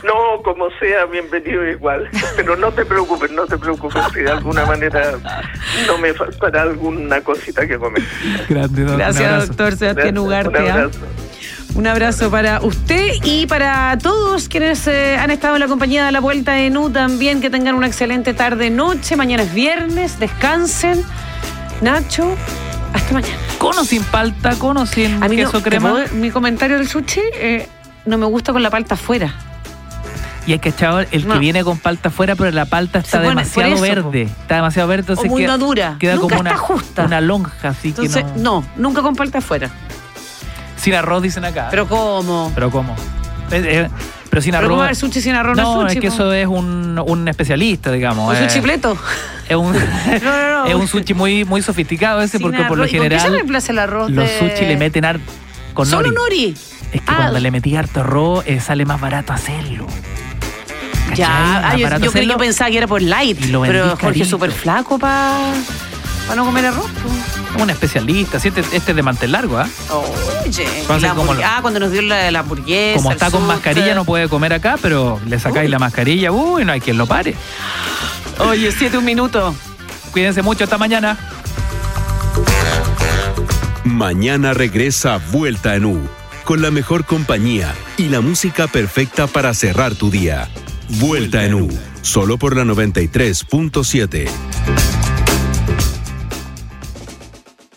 No, como sea, bienvenido igual. Pero no te preocupes, no te preocupes si de alguna manera no me faltará alguna cosita que comer.
Un
Gracias, doctor Sebastián
Un
Ugarte. ¿ah?
abrazo.
Un abrazo para usted y para todos quienes eh, han estado en la compañía de la Vuelta en U también. Que tengan una excelente tarde-noche. Mañana es viernes. Descansen. Nacho, hasta mañana.
Con o sin palta, con o sin
A mí no-
queso
¿te
crema.
puedo- mi comentario del sushi eh, no me gusta con la palta afuera.
Y hay que echar el
No.
que viene con palta afuera, pero la palta está
pone-
demasiado
eso,
verde. Está demasiado verde, entonces
O muy
queda,
madura.
queda
Nunca
como una,
justa.
una lonja, así
Entonces,
que no.
no, nunca con palta afuera.
Sin arroz, dicen acá.
Pero ¿cómo?
Pero ¿cómo? Eh, eh, pero sin
Pero
arroz.
¿cómo va a haber sushi sin arroz? No,
No,
es sushi,
es que
po.
eso es un, un especialista, digamos.
¿Un sushi pleto?
Es un, (laughs)
no, no.
es un sushi muy, muy sofisticado ese,
Sin
porque por lo.
¿Y con qué se
general
reemplaza el arroz
los
de-
sushi le meten ar con
¿Solo
nori.
nori?
Es que
Ah.
cuando le metí harto arroz eh, sale más barato hacerlo.
Ya, ah, yo, yo
hacerlo.
pensaba que era por light. Pero Jorge es súper flaco para no comer arroz. po.
Un especialista, sí, este, este es de mantel largo, ¿ah?
Oye, la
como lo-
ah, cuando nos dio la, la hamburguesa.
Como
el
está con mascarilla no puede comer acá, pero le sacáis la mascarilla, uy, no hay quien lo pare.
Oye, siete un minuto.
Cuídense mucho, hasta mañana.
Mañana regresa Vuelta en U, con la mejor compañía y la música perfecta para cerrar tu día. Vuelta en U, solo por la 93.7.